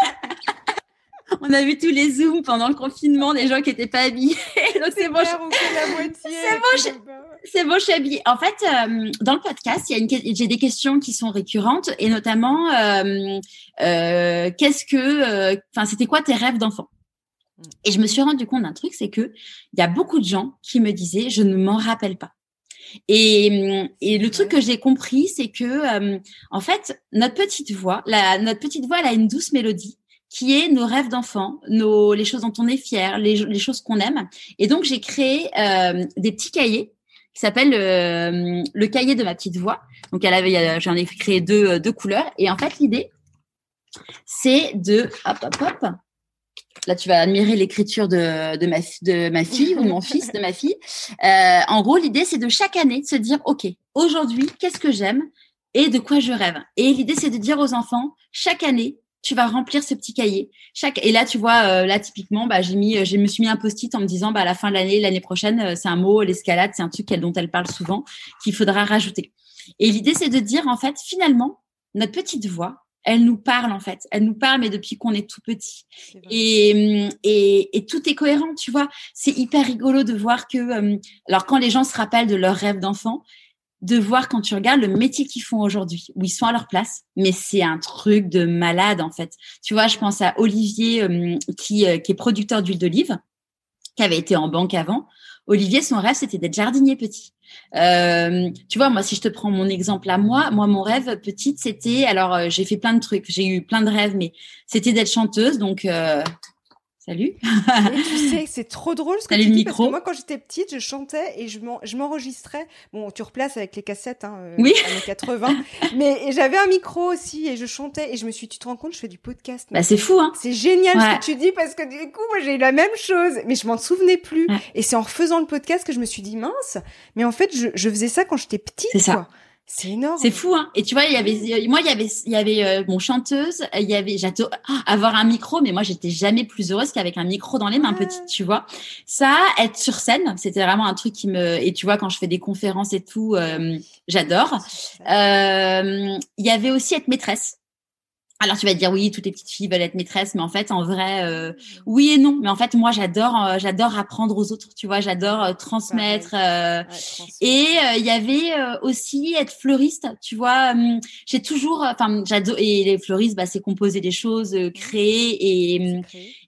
on a vu tous les zooms pendant le confinement des gens qui n'étaient pas habillés. *laughs* Donc c'est bon. C'est bon, c'est bon, je suis habillée. En fait, euh, dans le podcast, il y a une, j'ai des questions qui sont récurrentes et notamment, euh, euh, qu'est-ce que, enfin, c'était quoi tes rêves d'enfant? Et je me suis rendu compte d'un truc, c'est que il y a beaucoup de gens qui me disaient, je ne m'en rappelle pas. Et, et le truc que j'ai compris, c'est que en fait, notre petite voix, la, notre petite voix, elle a une douce mélodie qui est nos rêves d'enfant, nos les choses dont on est fier, les, choses qu'on aime. Et donc j'ai créé euh, des petits cahiers qui s'appellent euh, le cahier de ma petite voix. Donc elle avait, j'en ai créé deux deux couleurs. Et en fait l'idée, c'est de hop hop hop. Là, tu vas admirer l'écriture de, de, ma, de ma fille ou mon fils, de ma fille. Euh, en gros, l'idée, c'est de chaque année de se dire, OK, aujourd'hui, qu'est-ce que j'aime et de quoi je rêve. Et l'idée, c'est de dire aux enfants, chaque année, tu vas remplir ce petit cahier. Chaque et là tu vois euh, là typiquement bah j'ai mis je me suis mis un post-it en me disant bah à la fin de l'année l'année prochaine euh, c'est un mot l'escalade c'est un truc dont elle parle souvent qu'il faudra rajouter. Et l'idée c'est de dire en fait finalement notre petite voix elle nous parle en fait. Elle nous parle, mais depuis qu'on est tout petit. Et, et, et, tout est cohérent, tu vois. C'est hyper rigolo de voir que, euh, alors quand les gens se rappellent de leurs rêves d'enfant, de voir quand tu regardes le métier qu'ils font aujourd'hui, où ils sont à leur place, mais c'est un truc de malade en fait. Tu vois, je pense à Olivier euh, qui, euh, qui est producteur d'huile d'olive, qui avait été en banque avant. Olivier, son rêve, c'était d'être jardinier petit. Euh, tu vois, moi, si je te prends mon exemple à moi, moi, mon rêve petite, c'était, alors, j'ai fait plein de trucs, j'ai eu plein de rêves, mais c'était d'être chanteuse. Donc, Salut. tu sais, c'est trop drôle ce que tu dis parce que moi, quand j'étais petite, je chantais et je m'enregistrais. Bon, tu replaces avec les cassettes, hein, euh, oui. années 80. mais j'avais un micro aussi et je chantais et je me suis, tu te rends compte, je fais du podcast. Bah, c'est fou, hein. C'est génial ce que tu dis parce que du coup, moi, j'ai eu la même chose, mais je m'en souvenais plus. Et c'est en refaisant le podcast que je me suis dit, mince, mais en fait, je, je faisais ça quand j'étais petite. C'est ça. C'est énorme. C'est fou, hein. Et tu vois, il y avait, moi, il y avait, il y avait euh, mon chanteuse, il y avait, j'adore ah, avoir un micro, mais moi, j'étais jamais plus heureuse qu'avec un micro dans les mains, petite, tu vois. Ça, être sur scène, c'était vraiment un truc qui me, et tu vois, quand je fais des conférences et tout, euh, j'adore. Euh, il y avait aussi être maîtresse. Alors tu vas te dire oui, toutes les petites filles veulent être maîtresses, mais en fait en vrai euh, oui et non. Mais en fait moi j'adore euh, j'adore apprendre aux autres, tu vois, j'adore euh, transmettre. et il y avait aussi être fleuriste, tu vois. Hum, j'ai toujours, enfin j'adore et les fleuristes, bah, c'est composer des choses, créer et hum,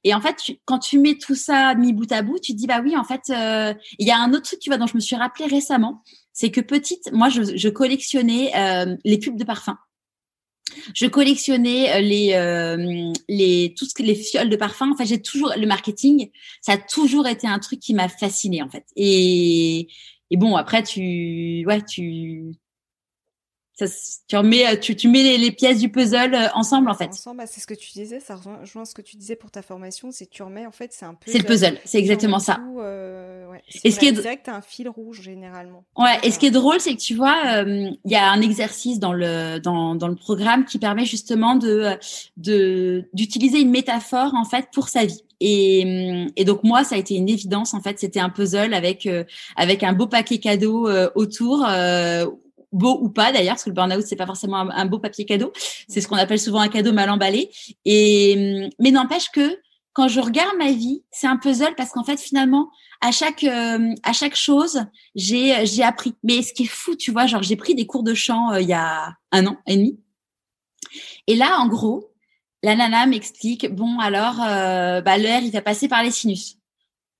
et en fait quand tu mets tout ça mis bout à bout, tu te dis bah oui en fait il y a un autre truc tu vois dont je me suis rappelé récemment, c'est que petite moi je, je collectionnais les pubs de parfum. Je collectionnais euh, les euh, les tout ce que les fioles de parfum. Enfin, j'ai toujours le marketing. Ça a toujours été un truc qui m'a fasciné en fait. Et et bon après tu ouais tu tu remets, euh, tu, tu mets les, pièces du puzzle euh, ensemble en fait. Ensemble, bah, c'est ce que tu disais, ça rejoint ce que tu disais pour ta formation, c'est tu remets en fait, c'est un peu. C'est le puzzle, c'est exactement ça. Euh, ouais. Et ce qui est direct, t'as un fil rouge généralement. Ouais. Et ce qui est drôle, c'est que tu vois, il y a un exercice dans le dans, dans le programme qui permet justement de de d'utiliser une métaphore en fait pour sa vie. Et, et, donc moi, ça a été une évidence. En fait, c'était un puzzle avec avec un beau paquet cadeau autour beau ou pas d'ailleurs, parce que le burn-out c'est pas forcément un, beau papier cadeau, c'est ce qu'on appelle souvent un cadeau mal emballé. Et mais n'empêche que quand je regarde ma vie, c'est un puzzle parce qu'en fait finalement à chaque euh, à chaque chose j'ai j'ai appris. Mais ce qui est fou, tu vois, genre j'ai pris des cours de chant euh, il y a un an et demi. Et là, en gros, la nana m'explique bon alors euh, bah l'air il va passer par les sinus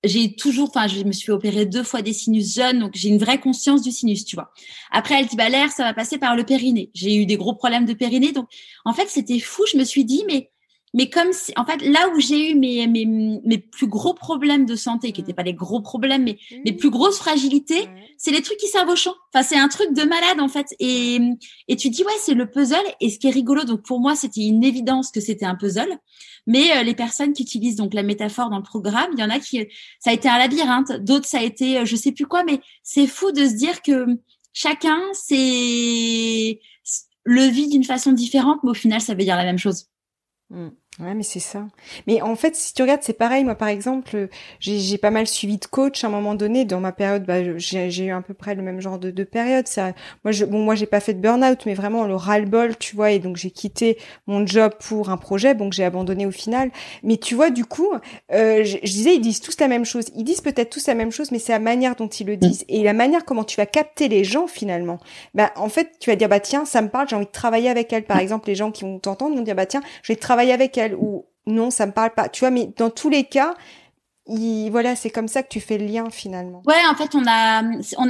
j'ai toujours, enfin, je me suis opérée deux fois des sinus jeunes, donc j'ai une vraie conscience du sinus, tu vois. Après, elle dit, bah, ça va passer par le périnée. J'ai eu des gros problèmes de périnée, donc, en fait, c'était fou. Je me suis dit, mais mais comme si, en fait, là où j'ai eu mes, mes, mes plus gros problèmes de santé, qui n'étaient pas les gros problèmes, mais les plus grosses fragilités, c'est les trucs qui servent au champ. Enfin, c'est un truc de malade, en fait. Et, et tu dis, ouais, c'est le puzzle. Et ce qui est rigolo, donc pour moi, c'était une évidence que c'était un puzzle. Mais euh, les personnes qui utilisent donc la métaphore dans le programme, il y en a qui, ça a été un labyrinthe. D'autres, ça a été, euh, je sais plus quoi, mais c'est fou de se dire que chacun, c'est le vit d'une façon différente, mais au final, ça veut dire la même chose. Mmh. Ouais, mais c'est ça. Mais en fait, si tu regardes, c'est pareil. Moi, par exemple, j'ai pas mal suivi de coach à un moment donné. Dans ma période, bah, j'ai eu à peu près le même genre de, de période. Ça, moi, je, bon, moi, j'ai pas fait de burn-out, mais vraiment le ras-le-bol, tu vois. Et donc, j'ai quitté mon job pour un projet, donc j'ai abandonné au final. Mais tu vois, du coup, euh, je, disais, ils disent tous la même chose. Ils disent peut-être tous la même chose, mais c'est la manière dont ils le disent et la manière comment tu vas capter les gens finalement. Bah, en fait, tu vas dire, bah tiens, ça me parle, j'ai envie de travailler avec elle. Par exemple, les gens qui vont t'entendre vont dire, bah tiens, je vais travailler avec elle ou non, ça me parle pas. Tu vois, mais dans tous les cas, voilà, c'est comme ça que tu fais le lien finalement. Ouais, en fait, on a,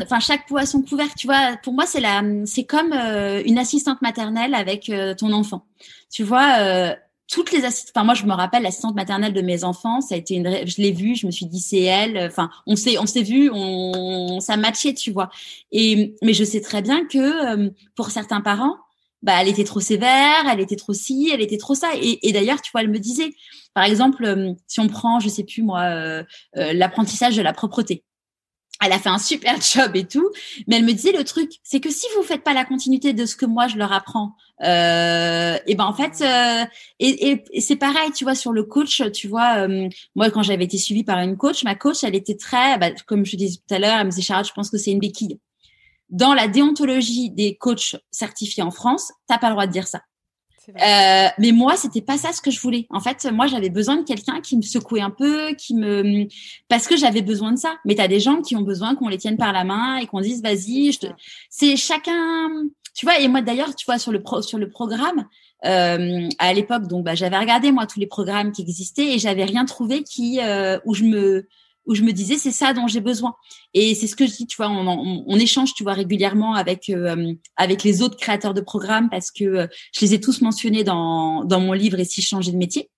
enfin, chaque poisson couvert, tu vois, pour moi, c'est la, c'est comme euh, une assistante maternelle avec euh, ton enfant. Tu vois, euh, toutes les assistantes, enfin, moi, je me rappelle l'assistante maternelle de mes enfants, ça a été une, je l'ai vue, je me suis dit, c'est elle. Enfin, on s'est, on s'est vu, on, ça matchait, tu vois. Et, mais je sais très bien que pour certains parents, bah elle était trop sévère, elle était trop ci, elle était trop ça. Et, d'ailleurs, tu vois, elle me disait, par exemple, euh, si on prend, je sais plus moi, euh, euh, l'apprentissage de la propreté. Elle a fait un super *laughs* job et tout, mais elle me disait le truc, c'est que si vous faites pas la continuité de ce que moi je leur apprends, euh, et ben en fait, et, et, c'est pareil, tu vois, sur le coach, tu vois, moi quand j'avais été suivie par une coach, ma coach, elle était très, bah, comme je disais tout à l'heure, elle me disait Charlotte, je pense que c'est une béquille dans la déontologie des coachs certifiés en France, t'as pas le droit de dire ça. Euh, mais moi, c'était pas ça ce que je voulais. En fait, moi, j'avais besoin de quelqu'un qui me secouait un peu, qui me, parce que j'avais besoin de ça. Mais tu as des gens qui ont besoin qu'on les tienne par la main et qu'on dise, vas-y, je te... c'est chacun, tu vois. Et moi, d'ailleurs, tu vois, sur le pro... sur le programme, euh, à l'époque, donc, bah, j'avais regardé moi tous les programmes qui existaient et j'avais rien trouvé qui euh, où je me où je me disais c'est ça dont j'ai besoin. Et c'est ce que je dis, tu vois, on, on, échange, tu vois, régulièrement avec euh, avec les autres créateurs de programmes parce que euh, je les ai tous mentionnés dans dans mon livre et si je changeais de métier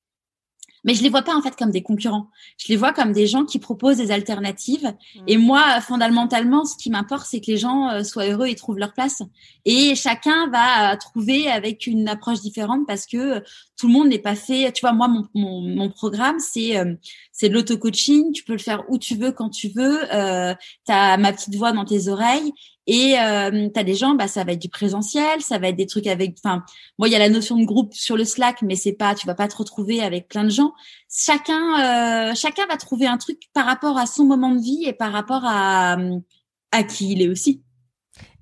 mais je les vois pas en fait comme des concurrents. Je les vois comme des gens qui proposent des alternatives. Mmh. Et moi, fondamentalement, ce qui m'importe, c'est que les gens euh, soient heureux et trouvent leur place. Et chacun va trouver avec une approche différente parce que tout le monde n'est pas fait. Tu vois, moi, mon, mon, mon programme, c'est euh, c'est de l'auto-coaching. Tu peux le faire où tu veux, quand tu veux. Euh, tu as ma petite voix dans tes oreilles et euh, tu as des gens, bah, ça va être du présentiel, ça va être des trucs avec. Enfin, moi, il y a la notion de groupe sur le Slack, mais c'est pas, tu vas pas te retrouver avec plein de gens. Chacun, euh, chacun va trouver un truc par rapport à son moment de vie et par rapport à à qui il est aussi.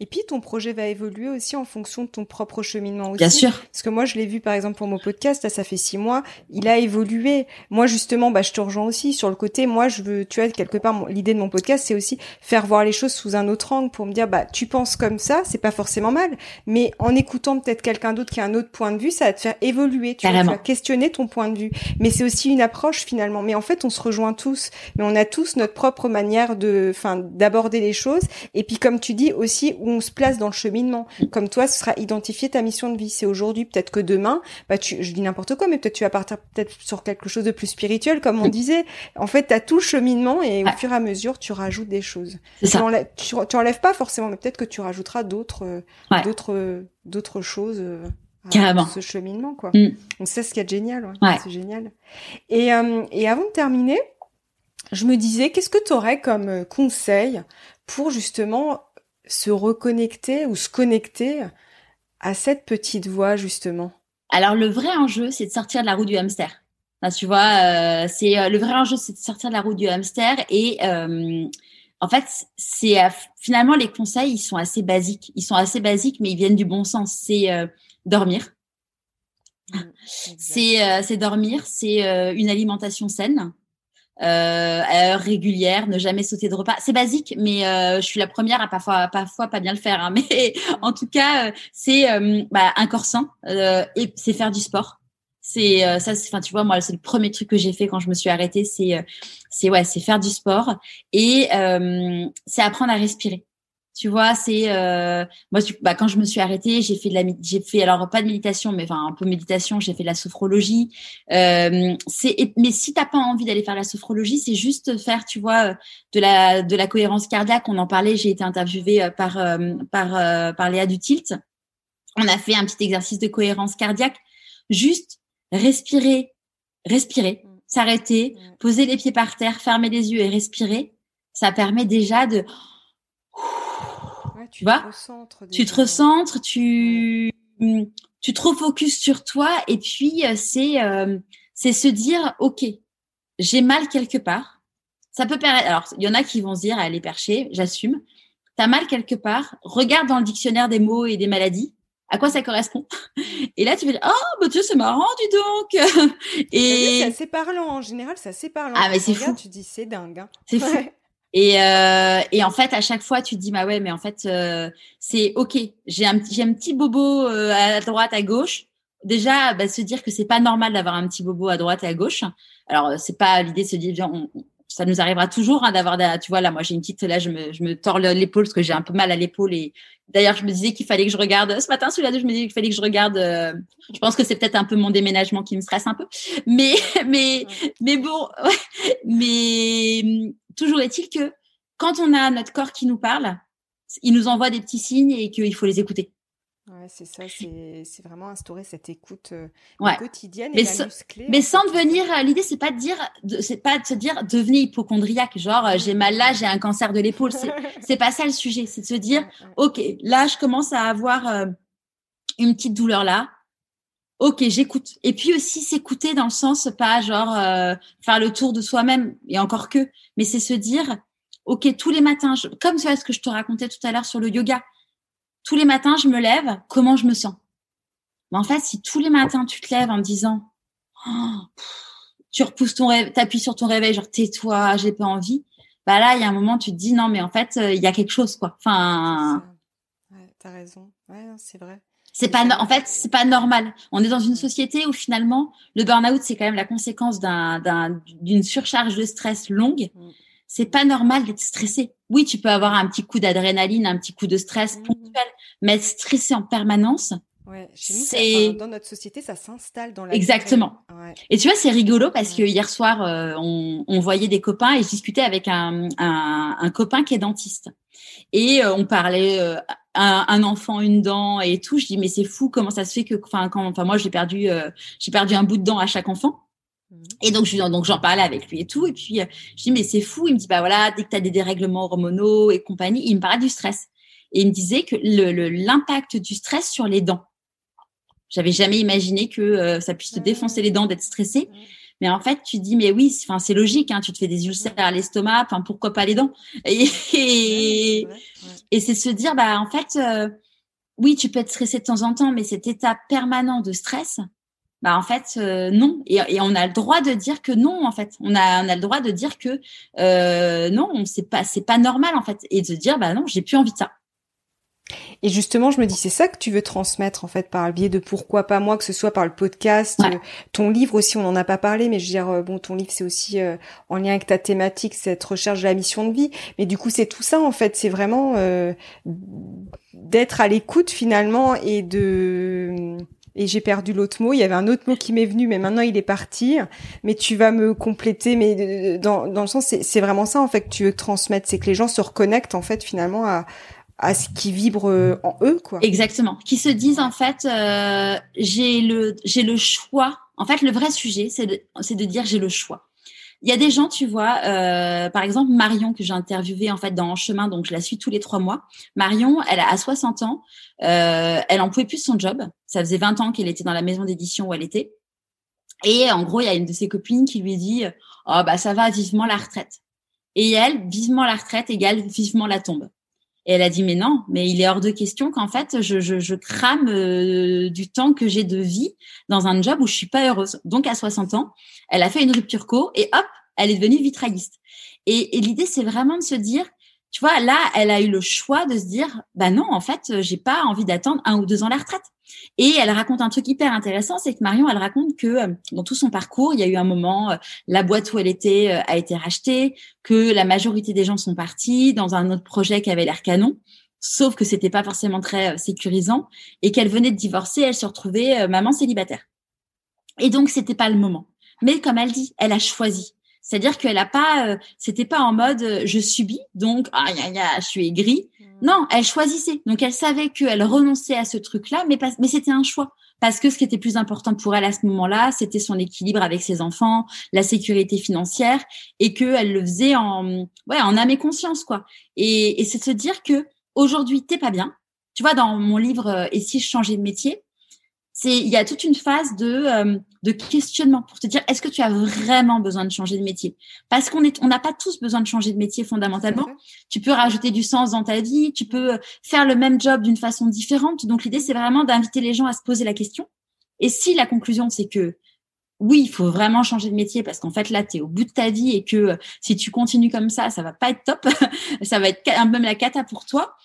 Et puis ton projet va évoluer aussi en fonction de ton propre cheminement aussi. Bien sûr. Parce que moi je l'ai vu par exemple pour mon podcast, là ça fait six mois, il a évolué. Moi justement, bah je te rejoins aussi sur le côté. Moi je veux, tu vois quelque part l'idée de mon podcast, c'est aussi faire voir les choses sous un autre angle pour me dire bah tu penses comme ça, c'est pas forcément mal, mais en écoutant peut-être quelqu'un d'autre qui a un autre point de vue, ça va te faire évoluer. Tu, vas questionner ton point de vue. Mais c'est aussi une approche finalement. Mais en fait on se rejoint tous, mais on a tous notre propre manière de, enfin d'aborder les choses. Et puis comme tu dis aussi on se place dans le cheminement. Comme toi, ce sera identifier ta mission de vie. C'est aujourd'hui, peut-être que demain, bah tu, je dis n'importe quoi, mais peut-être tu vas partir peut-être sur quelque chose de plus spirituel, comme on disait. En fait, tu as tout le cheminement et au fur et à mesure, tu rajoutes des choses. Tu, enlèves, tu, enlèves pas forcément, mais peut-être que tu rajouteras d'autres, d'autres, d'autres choses. Euh, Carrément. ce cheminement quoi. Mm. Donc c'est ce qui est génial, ouais. c'est génial. Et, euh, et avant de terminer, je me disais, qu'est-ce que tu aurais comme euh, conseil pour justement se reconnecter ou se connecter à cette petite voix justement Alors le vrai enjeu, c'est de sortir de la roue du hamster. tu vois, euh, c'est euh, le vrai enjeu, c'est de sortir de la roue du hamster et euh, en fait, c'est finalement les conseils, ils sont assez basiques. Ils sont assez basiques, mais ils viennent du bon sens. C'est dormir. Mmh, *laughs* c'est dormir, c'est une alimentation saine, euh, à heure régulière, ne jamais sauter de repas. C'est basique, mais euh, je suis la première à parfois, parfois pas bien le faire. Hein. *laughs* Mais en tout cas, euh, c'est euh, bah, un corps sain euh, et c'est faire du sport. C'est ça, enfin tu vois, moi c'est le premier truc que j'ai fait quand je me suis arrêtée, c'est c'est ouais, c'est faire du sport et c'est apprendre à respirer. Tu vois, c'est euh, moi bah, quand je me suis arrêtée, j'ai fait de la j'ai fait alors pas de méditation mais enfin un peu méditation, j'ai fait de la sophrologie. Euh, c'est mais si t'as pas envie d'aller faire la sophrologie, c'est juste faire tu vois de la de la cohérence cardiaque, on en parlait, j'ai été interviewée euh, par euh, par euh, par Léa Dutilt. On a fait un petit exercice de cohérence cardiaque, juste respirer, respirer, mmh. s'arrêter, mmh. poser les pieds par terre, fermer les yeux et respirer. Ça permet déjà de tu, vois Tu te recentres, tu tu te refocus sur toi et puis euh, c'est euh, c'est se dire ok j'ai mal quelque part. Ça peut paraître alors il y en a qui vont se dire elle est perchée j'assume. T'as mal quelque part regarde dans le dictionnaire des mots et des maladies à quoi ça correspond. *laughs* Et là tu vas dire oh bah tu c'est marrant dis donc *laughs* et c'est assez parlant en général c'est assez parlant. Ah mais c'est fou. tu dis c'est dingue hein. c'est fou et, euh, et en fait, à chaque fois, tu te dis, bah ouais, mais en fait, euh, c'est ok. J'ai un, j'ai un petit bobo euh, à droite, à gauche. Déjà, bah, se dire que c'est pas normal d'avoir un petit bobo à droite et à gauche. Alors, c'est pas l'idée de se dire, on, ça nous arrivera toujours hein, d'avoir, tu vois, là, moi, j'ai une petite, là, je me, je me tords l'épaule parce que j'ai un peu mal à l'épaule. Et d'ailleurs, je me disais qu'il fallait que je regarde ce matin douche, je me disais qu'il fallait que je regarde. Euh, je pense que c'est peut-être un peu mon déménagement qui me stresse un peu, mais, *laughs* mais, mais bon, *laughs* mais toujours est-il que quand on a notre corps qui nous parle, il nous envoie des petits signes et qu'il faut les écouter. Ouais, c'est ça, c'est vraiment instaurer cette écoute euh, quotidienne mais, et mais sans devenir, euh, l'idée c'est pas de dire, c'est pas de se dire devenez hypochondriaque, genre euh, j'ai mal là, j'ai un cancer de l'épaule, c'est *laughs* pas ça le sujet, c'est de se dire ok, là je commence à avoir une petite douleur là, ok, j'écoute. Et puis aussi s'écouter dans le sens pas genre faire le tour de soi-même et encore que, mais c'est se dire ok, tous les matins, je, comme ce que je te racontais tout à l'heure sur le yoga, tous les matins, je me lève, comment je me sens? Mais en fait, si tous les matins tu te lèves en disant, oh, tu repousses ton réveil, t'appuies sur ton réveil, genre tais-toi, j'ai pas envie. Bah là, il y a un moment, tu te dis non, mais en fait, euh, il y a quelque chose, quoi. Enfin. Ouais, t'as raison. Ouais, c'est vrai. C'est pas, en fait, c'est pas normal. On est dans une société où finalement, le burn-out, c'est quand même la conséquence d'un, d'une surcharge de stress longue. Mm. C'est pas normal d'être stressé. Oui, tu peux avoir un petit coup d'adrénaline, un petit coup de stress mm. ponctuel, mais être stressé en permanence, Ouais, c'est dans notre société, ça s'installe dans la exactement. Et tu vois, c'est rigolo parce que hier soir, euh, on, on, voyait des copains et je discutais avec un, un, un copain qui est dentiste et euh, on parlait euh, un, un, enfant, une dent et tout. Je dis mais c'est fou, comment ça se fait que, enfin, quand, enfin moi j'ai perdu, j'ai perdu un bout de dent à chaque enfant. Et donc, je, donc j'en parlais avec lui et tout. Et puis, je dis, mais c'est fou. Il me dit, bah voilà, dès que tu as des dérèglements hormonaux et compagnie, il me parlait du stress. Et il me disait que l'impact le, du stress sur les dents. J'avais jamais imaginé que euh, ça puisse te défoncer les dents d'être stressé. Mais en fait, tu dis, mais oui, enfin, c'est logique, hein, tu te fais des ulcères à l'estomac, enfin, pourquoi pas les dents? Et, et, c'est se dire, bah, en fait, euh, oui, tu peux être stressé de temps en temps, mais cet état permanent de stress, bah, en fait, euh, non. Et, et, on a le droit de dire que non, en fait. On a, on a le droit de dire que non, c'est pas, c'est pas normal, en fait. Et de dire, bah non, j'ai plus envie de ça. Et justement, je me dis, c'est ça que tu veux transmettre en fait par le biais de pourquoi pas moi, que ce soit par le podcast, euh, ton livre aussi, on n'en a pas parlé, mais je veux dire, euh, bon, ton livre c'est aussi euh, en lien avec ta thématique, cette recherche de la mission de vie. Mais du coup, c'est tout ça en fait, c'est vraiment d'être à l'écoute finalement et de et j'ai perdu l'autre mot. Il y avait un autre mot qui m'est venu, mais maintenant il est parti. Mais tu vas me compléter. Mais dans, dans le sens, c'est vraiment ça en fait que tu veux transmettre, c'est que les gens se reconnectent en fait finalement à, à ce qui vibre euh, en eux, quoi. Exactement. Qui se disent en fait, euh, j'ai le j'ai le choix. En fait, le vrai sujet, c'est de dire j'ai le choix. Il y a des gens, tu vois, euh, par exemple Marion que j'ai interviewée en fait dans chemin, donc je la suis tous les trois mois. Marion, elle a 60 ans, euh, elle en pouvait plus son job. Ça faisait 20 ans qu'elle était dans la maison d'édition où elle était. Et en gros, il y a une de ses copines qui lui dit, oh bah ça va vivement la retraite. Et elle, vivement la retraite égale vivement la tombe. Et elle a dit mais non, mais il est hors de question qu'en fait je, je, crame euh, du temps que j'ai de vie dans un job où je suis pas heureuse. Donc à 60 ans, elle a fait une rupture co et hop, elle est devenue vitrailliste. Et, et l'idée c'est vraiment de se dire, tu vois, là elle a eu le choix de se dire bah non en fait j'ai pas envie d'attendre un ou deux ans la retraite. Et elle raconte un truc hyper intéressant, c'est que Marion, elle raconte que euh, dans tout son parcours, il y a eu un moment, euh, la boîte où elle était euh, a été rachetée, que la majorité des gens sont partis dans un autre projet qui avait l'air canon, sauf que c'était pas forcément très sécurisant, et qu'elle venait de divorcer, elle se retrouvait maman célibataire. Et donc, c'était pas le moment. Mais comme elle dit, elle a choisi. C'est-à-dire qu'elle a pas, c'était pas en mode je subis, donc ah ya je suis aigrie. Non, elle choisissait. Donc elle savait qu'elle renonçait à ce truc-là, mais, mais c'était un choix. Parce que ce qui était plus important pour elle à ce moment-là, c'était son équilibre avec ses enfants, la sécurité financière, et qu'elle le faisait en, ouais, en âme et conscience, quoi. Et, et c'est se dire que aujourd'hui, t'es pas bien. Tu vois, dans mon livre euh, Et si je changeais de métier, c'est il y a toute une phase de euh, de questionnement pour te dire est-ce que tu as vraiment besoin de changer de métier? Parce qu'on est on n'a pas tous besoin de changer de métier fondamentalement. Tu peux rajouter du sens dans ta vie tu peux faire le même job d'une façon différente. Donc l'idée c'est vraiment d'inviter les gens à se poser la question. Et si la conclusion c'est que oui, il faut vraiment changer de métier parce qu'en fait là, tu es au bout de ta vie et que si tu continues comme ça, ça va pas être top, *laughs* ça va être même la cata pour toi.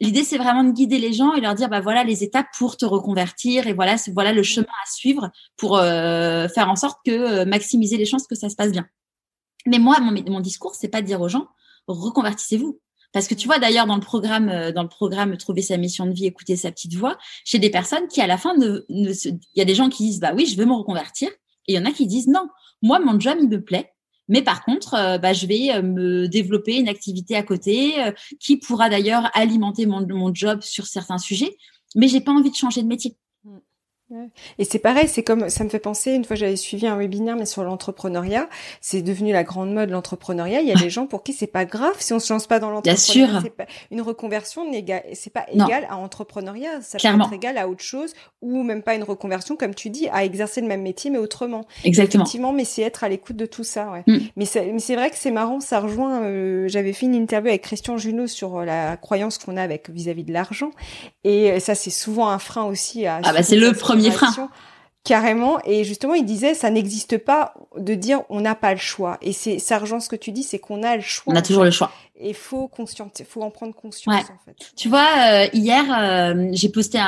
L'idée, c'est vraiment de guider les gens et leur dire, bah voilà les étapes pour te reconvertir et voilà, voilà le chemin à suivre pour euh, faire en sorte que euh, maximiser les chances que ça se passe bien. Mais moi, mon, mon discours, c'est pas de dire aux gens, reconvertissez-vous. Parce que tu vois d'ailleurs dans le programme, euh, dans le programme trouver sa mission de vie, écouter sa petite voix, j'ai des personnes qui à la fin ne, ne il y a des gens qui disent bah oui je veux me reconvertir et il y en a qui disent non moi mon job il me plaît mais par contre, euh, bah, je vais euh, me développer une activité à côté euh, qui pourra d'ailleurs alimenter mon, mon job sur certains sujets. Mais j'ai pas envie de changer de métier. Et c'est pareil, c'est comme ça me fait penser. Une fois, j'avais suivi un webinaire, mais sur l'entrepreneuriat, c'est devenu la grande mode l'entrepreneuriat. Il y a des *laughs* gens pour qui c'est pas grave si on se lance pas dans l'entrepreneuriat. Bien sûr. une reconversion c'est pas égal à entrepreneuriat. Ça peut être égal à autre chose ou même pas une reconversion, comme tu dis, à exercer le même métier mais autrement. Exactement. Effectivement, mais c'est être à l'écoute de tout ça. Ouais. Mm. Mais c'est vrai que c'est marrant, ça rejoint. Euh, j'avais fait une interview avec Christian Junot sur euh, la croyance qu'on a avec vis-à-vis de l'argent et euh, ça c'est souvent un frein aussi à. Ah bah c'est le premier premier frein. Carrément. Et justement, il disait, ça n'existe pas de dire on n'a pas le choix. Et c'est, ça rejoint ce que tu dis, c'est qu'on a le choix. On a toujours le choix. Et faut faut en prendre conscience, en fait. Tu vois, euh, hier, euh, j'ai posté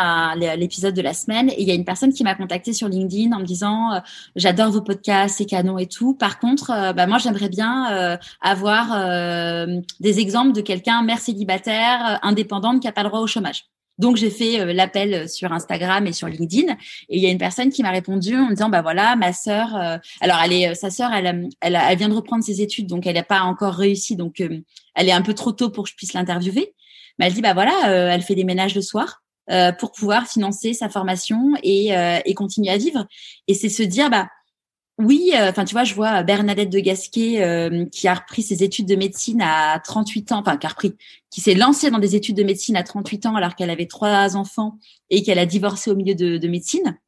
l'épisode de la semaine et il y a une personne qui m'a contacté sur LinkedIn en me disant, euh, j'adore vos podcasts, c'est canon et tout. Par contre, bah, moi, j'aimerais bien avoir des exemples de quelqu'un mère célibataire, indépendante, qui a pas le droit au chômage. Donc j'ai fait euh, l'appel euh, sur Instagram et sur LinkedIn. Et il y a une personne qui m'a répondu en me disant bah voilà ma sœur euh, alors elle est sa sœur elle, elle elle vient de reprendre ses études donc elle n'a pas encore réussi donc elle est un peu trop tôt pour que je puisse l'interviewer. Mais elle dit bah voilà elle fait des ménages le soir pour pouvoir financer sa formation et, et continuer à vivre. Et c'est se dire bah oui, euh, enfin tu vois, je vois Bernadette de Gasquet euh, qui a repris ses études de médecine à 38 ans, enfin qui a repris, qui s'est lancée dans des études de médecine à 38 ans alors qu'elle avait trois enfants et qu'elle a divorcé au milieu de, de médecine.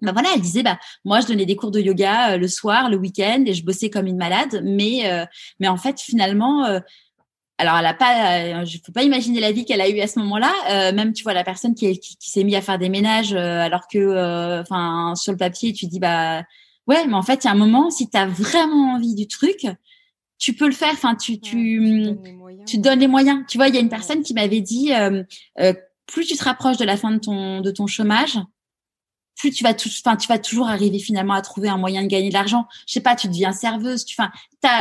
Ben voilà, elle disait bah moi je donnais des cours de yoga euh, le soir, le week-end et je bossais comme une malade, mais mais en fait finalement alors, elle a pas, je faut pas imaginer la vie qu'elle a eue à ce moment-là. même, tu vois, la personne qui, qui, qui s'est mise à faire des ménages, alors que, enfin, sur le papier, tu dis, bah, Ouais, mais en fait, il y a un moment, si tu as vraiment envie du truc, tu peux le faire. Enfin, tu, tu, tu, donnes les moyens. Tu vois, il y a une personne qui m'avait dit, euh, euh, plus tu te rapproches de la fin de ton, de ton chômage, plus tu vas tout, enfin, tu vas toujours arriver finalement à trouver un moyen de gagner de l'argent. Je sais pas, tu deviens serveuse. Tu, enfin,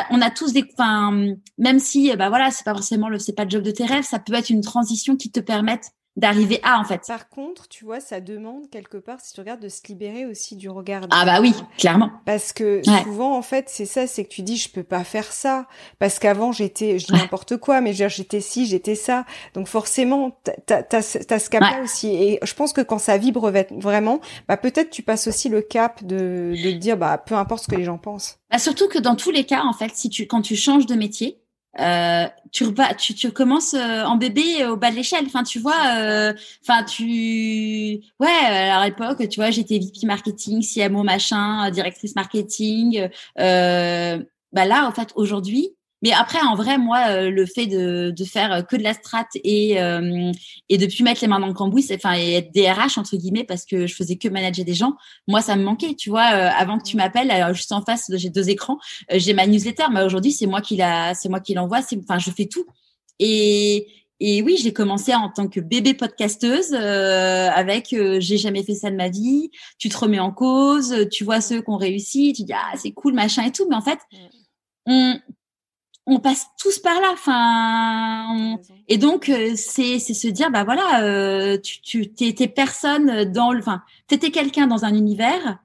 on a tous des, enfin, même si, bah voilà, c'est pas forcément le, c'est pas le job de tes rêves, ça peut être une transition qui te permette d'arriver à en fait. Par contre, tu vois, ça demande quelque part, si tu regardes, de se libérer aussi du regard. Ah bah oui, clairement. Parce que souvent, en fait, c'est ça, c'est que tu dis, je peux pas faire ça, parce qu'avant j'étais, je dis n'importe quoi, mais j'étais ci, j'étais ça. Donc forcément, t'as as, ce cap-là aussi. Et je pense que quand ça vibre vraiment, bah peut-être tu passes aussi le cap de, de dire, bah peu importe ce que les gens pensent. Bah surtout que dans tous les cas, en fait, si tu quand tu changes de métier, euh, tu, tu, tu commences euh, en bébé au bas de l'échelle. Enfin, tu vois, euh, enfin, tu, ouais, à l'époque, tu vois, j'étais VP marketing, CMO machin, directrice marketing. Euh, bah là, en fait, aujourd'hui, mais après, en vrai, moi, euh, le fait de, de faire que de la strat et euh, et de plus mettre les mains dans le cambouis, c'est enfin et être DRH entre guillemets parce que je faisais que manager des gens. Moi, ça me manquait, tu vois. Euh, avant que tu m'appelles, alors juste en face, j'ai deux écrans, j'ai ma newsletter, mais aujourd'hui, c'est moi qui la, c'est moi qui l'envoie. C'est, enfin, je fais tout. Et et oui, j'ai commencé en tant que bébé podcasteuse avec j'ai jamais fait ça de ma vie. Tu te remets en cause, tu vois ceux qui ont réussi, tu dis ah c'est cool machin et tout, mais en fait, on, on passe tous par là. Enfin, et donc euh, c'est c'est se dire bah voilà, euh, tu tu t'es personne dans le, enfin t'étais quelqu'un dans un univers,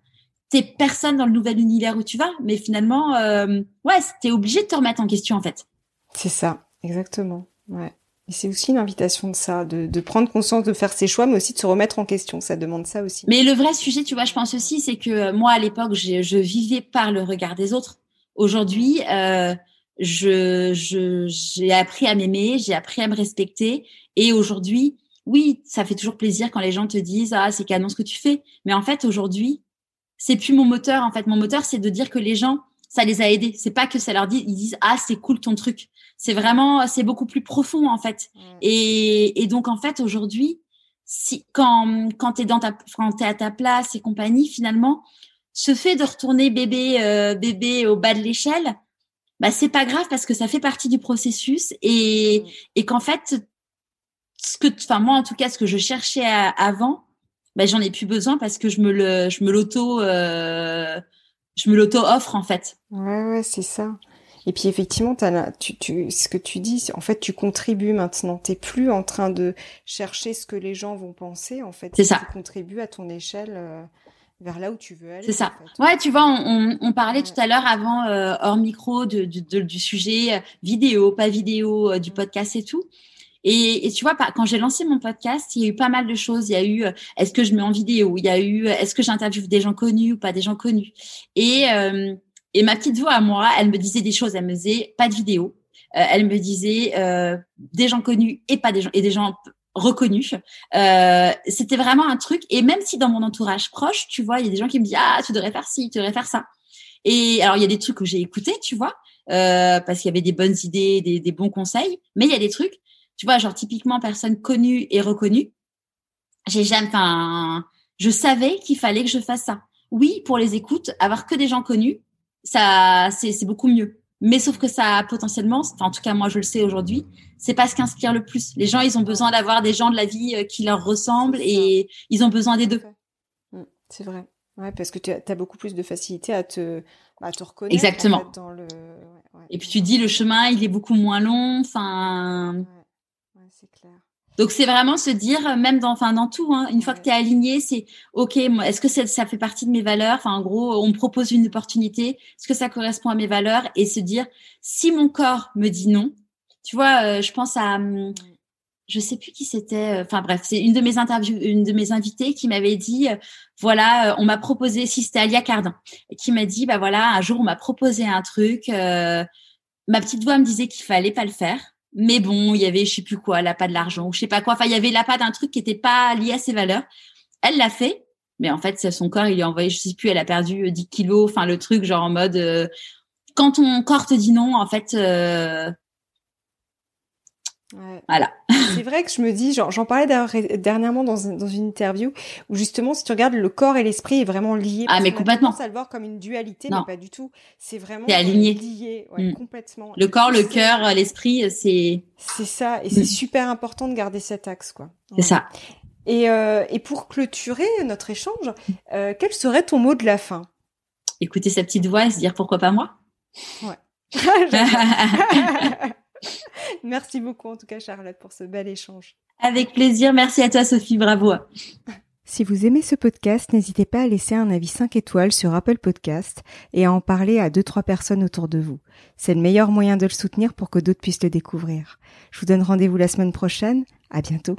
t'es personne dans le nouvel univers où tu vas, mais finalement euh, ouais t'es obligé de te remettre en question en fait. C'est ça, exactement. Ouais. Et c'est aussi une invitation de ça, de, de prendre conscience de faire ses choix, mais aussi de se remettre en question. Ça demande ça aussi. Mais le vrai sujet, tu vois, je pense aussi, c'est que moi à l'époque, je vivais par le regard des autres. Aujourd'hui, euh, je, je, j'ai appris à m'aimer, j'ai appris à me respecter. Et aujourd'hui, oui, ça fait toujours plaisir quand les gens te disent ah c'est canon ce que tu fais. Mais en fait aujourd'hui, c'est plus mon moteur. En fait, mon moteur c'est de dire que les gens ça les a aidés. C'est pas que ça leur dit ils disent ah c'est cool ton truc. C'est vraiment c'est beaucoup plus profond en fait. Mmh. Et, et donc en fait aujourd'hui, si quand quand t'es dans ta quand t'es à ta place et compagnie finalement, ce fait de retourner bébé euh, bébé au bas de l'échelle bah c'est pas grave parce que ça fait partie du processus et, mm. et qu'en fait ce que enfin moi en tout cas ce que je cherchais avant bah j'en ai plus besoin parce que je me le je me l'auto euh, je me l'auto offre en fait. Ouais ouais c'est ça. Et puis effectivement as, tu, tu ce que tu dis en fait tu contribues maintenant. T'es plus en train de chercher ce que les gens vont penser en fait. C'est ça. tu contribues à ton échelle euh, vers là où tu veux aller. C'est ça. Ouais, tu vois, on, on parlait tout à l'heure avant euh, hors micro de, de, du sujet euh, vidéo, pas vidéo, euh, du podcast et tout. Et, et tu vois, quand j'ai lancé mon podcast, il y a eu pas mal de choses. Il y a eu est-ce que je mets en vidéo? Il y a eu est-ce que j'interviewe des gens connus ou pas des gens connus? Et et ma petite voix à moi, elle me disait des choses. Elle me disait pas de vidéo. elle me disait des gens connus et pas des gens et des gens reconnu. Euh, c'était vraiment un truc. Et même si dans mon entourage proche, tu vois, il y a des gens qui me disent ah tu devrais faire ci, tu devrais faire ça. Et alors il y a des trucs que j'ai écoutés, tu vois, euh, parce qu'il y avait des bonnes idées, des, des, bons conseils. Mais il y a des trucs, tu vois, genre typiquement personne connue et reconnue. J'ai jamais, enfin, je savais qu'il fallait que je fasse ça. Oui, pour les écoutes, avoir que des gens connus, ça, c'est beaucoup mieux. Mais sauf que ça potentiellement, enfin en tout cas moi je le sais aujourd'hui, c'est pas ce qui inspire le plus. Les gens, ils ont besoin d'avoir des gens de la vie euh, qui leur ressemblent et ils ont besoin des deux. Mmh, c'est vrai. Ouais, parce que tu as, beaucoup plus de facilité à te, à te reconnaître. Exactement. dans le... et puis tu dis le chemin, il est beaucoup moins long. Enfin. c'est clair. Donc c'est vraiment se dire, même dans, enfin dans tout, hein, une fois que tu es aligné, c'est ok. Est-ce que ça fait partie de mes valeurs? Enfin en gros, on me propose une opportunité. Est-ce que ça correspond à mes valeurs? Et se dire, si mon corps me dit non, tu vois, euh, je pense à, hum, je sais plus qui c'était. Euh, enfin bref, c'est une de mes interviews, une de mes invitées qui m'avait dit, euh, voilà, on m'a proposé, si c'était Alia Cardin, qui m'a dit, bah voilà, un jour on m'a proposé un truc. ma petite voix me disait qu'il fallait pas le faire mais bon, il y avait, je sais plus quoi, la pas de l'argent je sais pas quoi. Enfin, il y avait la pas d'un truc qui était pas lié à ses valeurs. Elle l'a fait, mais en fait, son corps, il lui a envoyé, je sais plus, elle a perdu 10 euh, kilos. Enfin, le truc, genre en mode, euh, quand ton corps te dit non, en fait, euh, voilà. *laughs* C'est vrai que je me dis, j'en parlais dernièrement dans, dans, une interview où justement, si tu regardes, le corps et l'esprit est vraiment lié. Ah, mais complètement. On le voir comme une dualité, mais pas du tout. C'est vraiment aligné. lié, ouais, mm. complètement. Le corps, le cœur, l'esprit, c'est. C'est ça, et c'est mm. super important de garder cet axe, quoi. C'est ça. Et, euh, et pour clôturer notre échange, euh, quel serait ton mot de la fin? Écouter sa petite voix et se dire pourquoi pas moi? Ouais. *laughs* *laughs* *laughs* Merci beaucoup en tout cas Charlotte pour ce bel échange. Avec plaisir, merci à toi Sophie, bravo. Si vous aimez ce podcast, n'hésitez pas à laisser un avis 5 étoiles sur Apple Podcast et à en parler à 2-3 personnes autour de vous. C'est le meilleur moyen de le soutenir pour que d'autres puissent le découvrir. Je vous donne rendez-vous la semaine prochaine. À bientôt.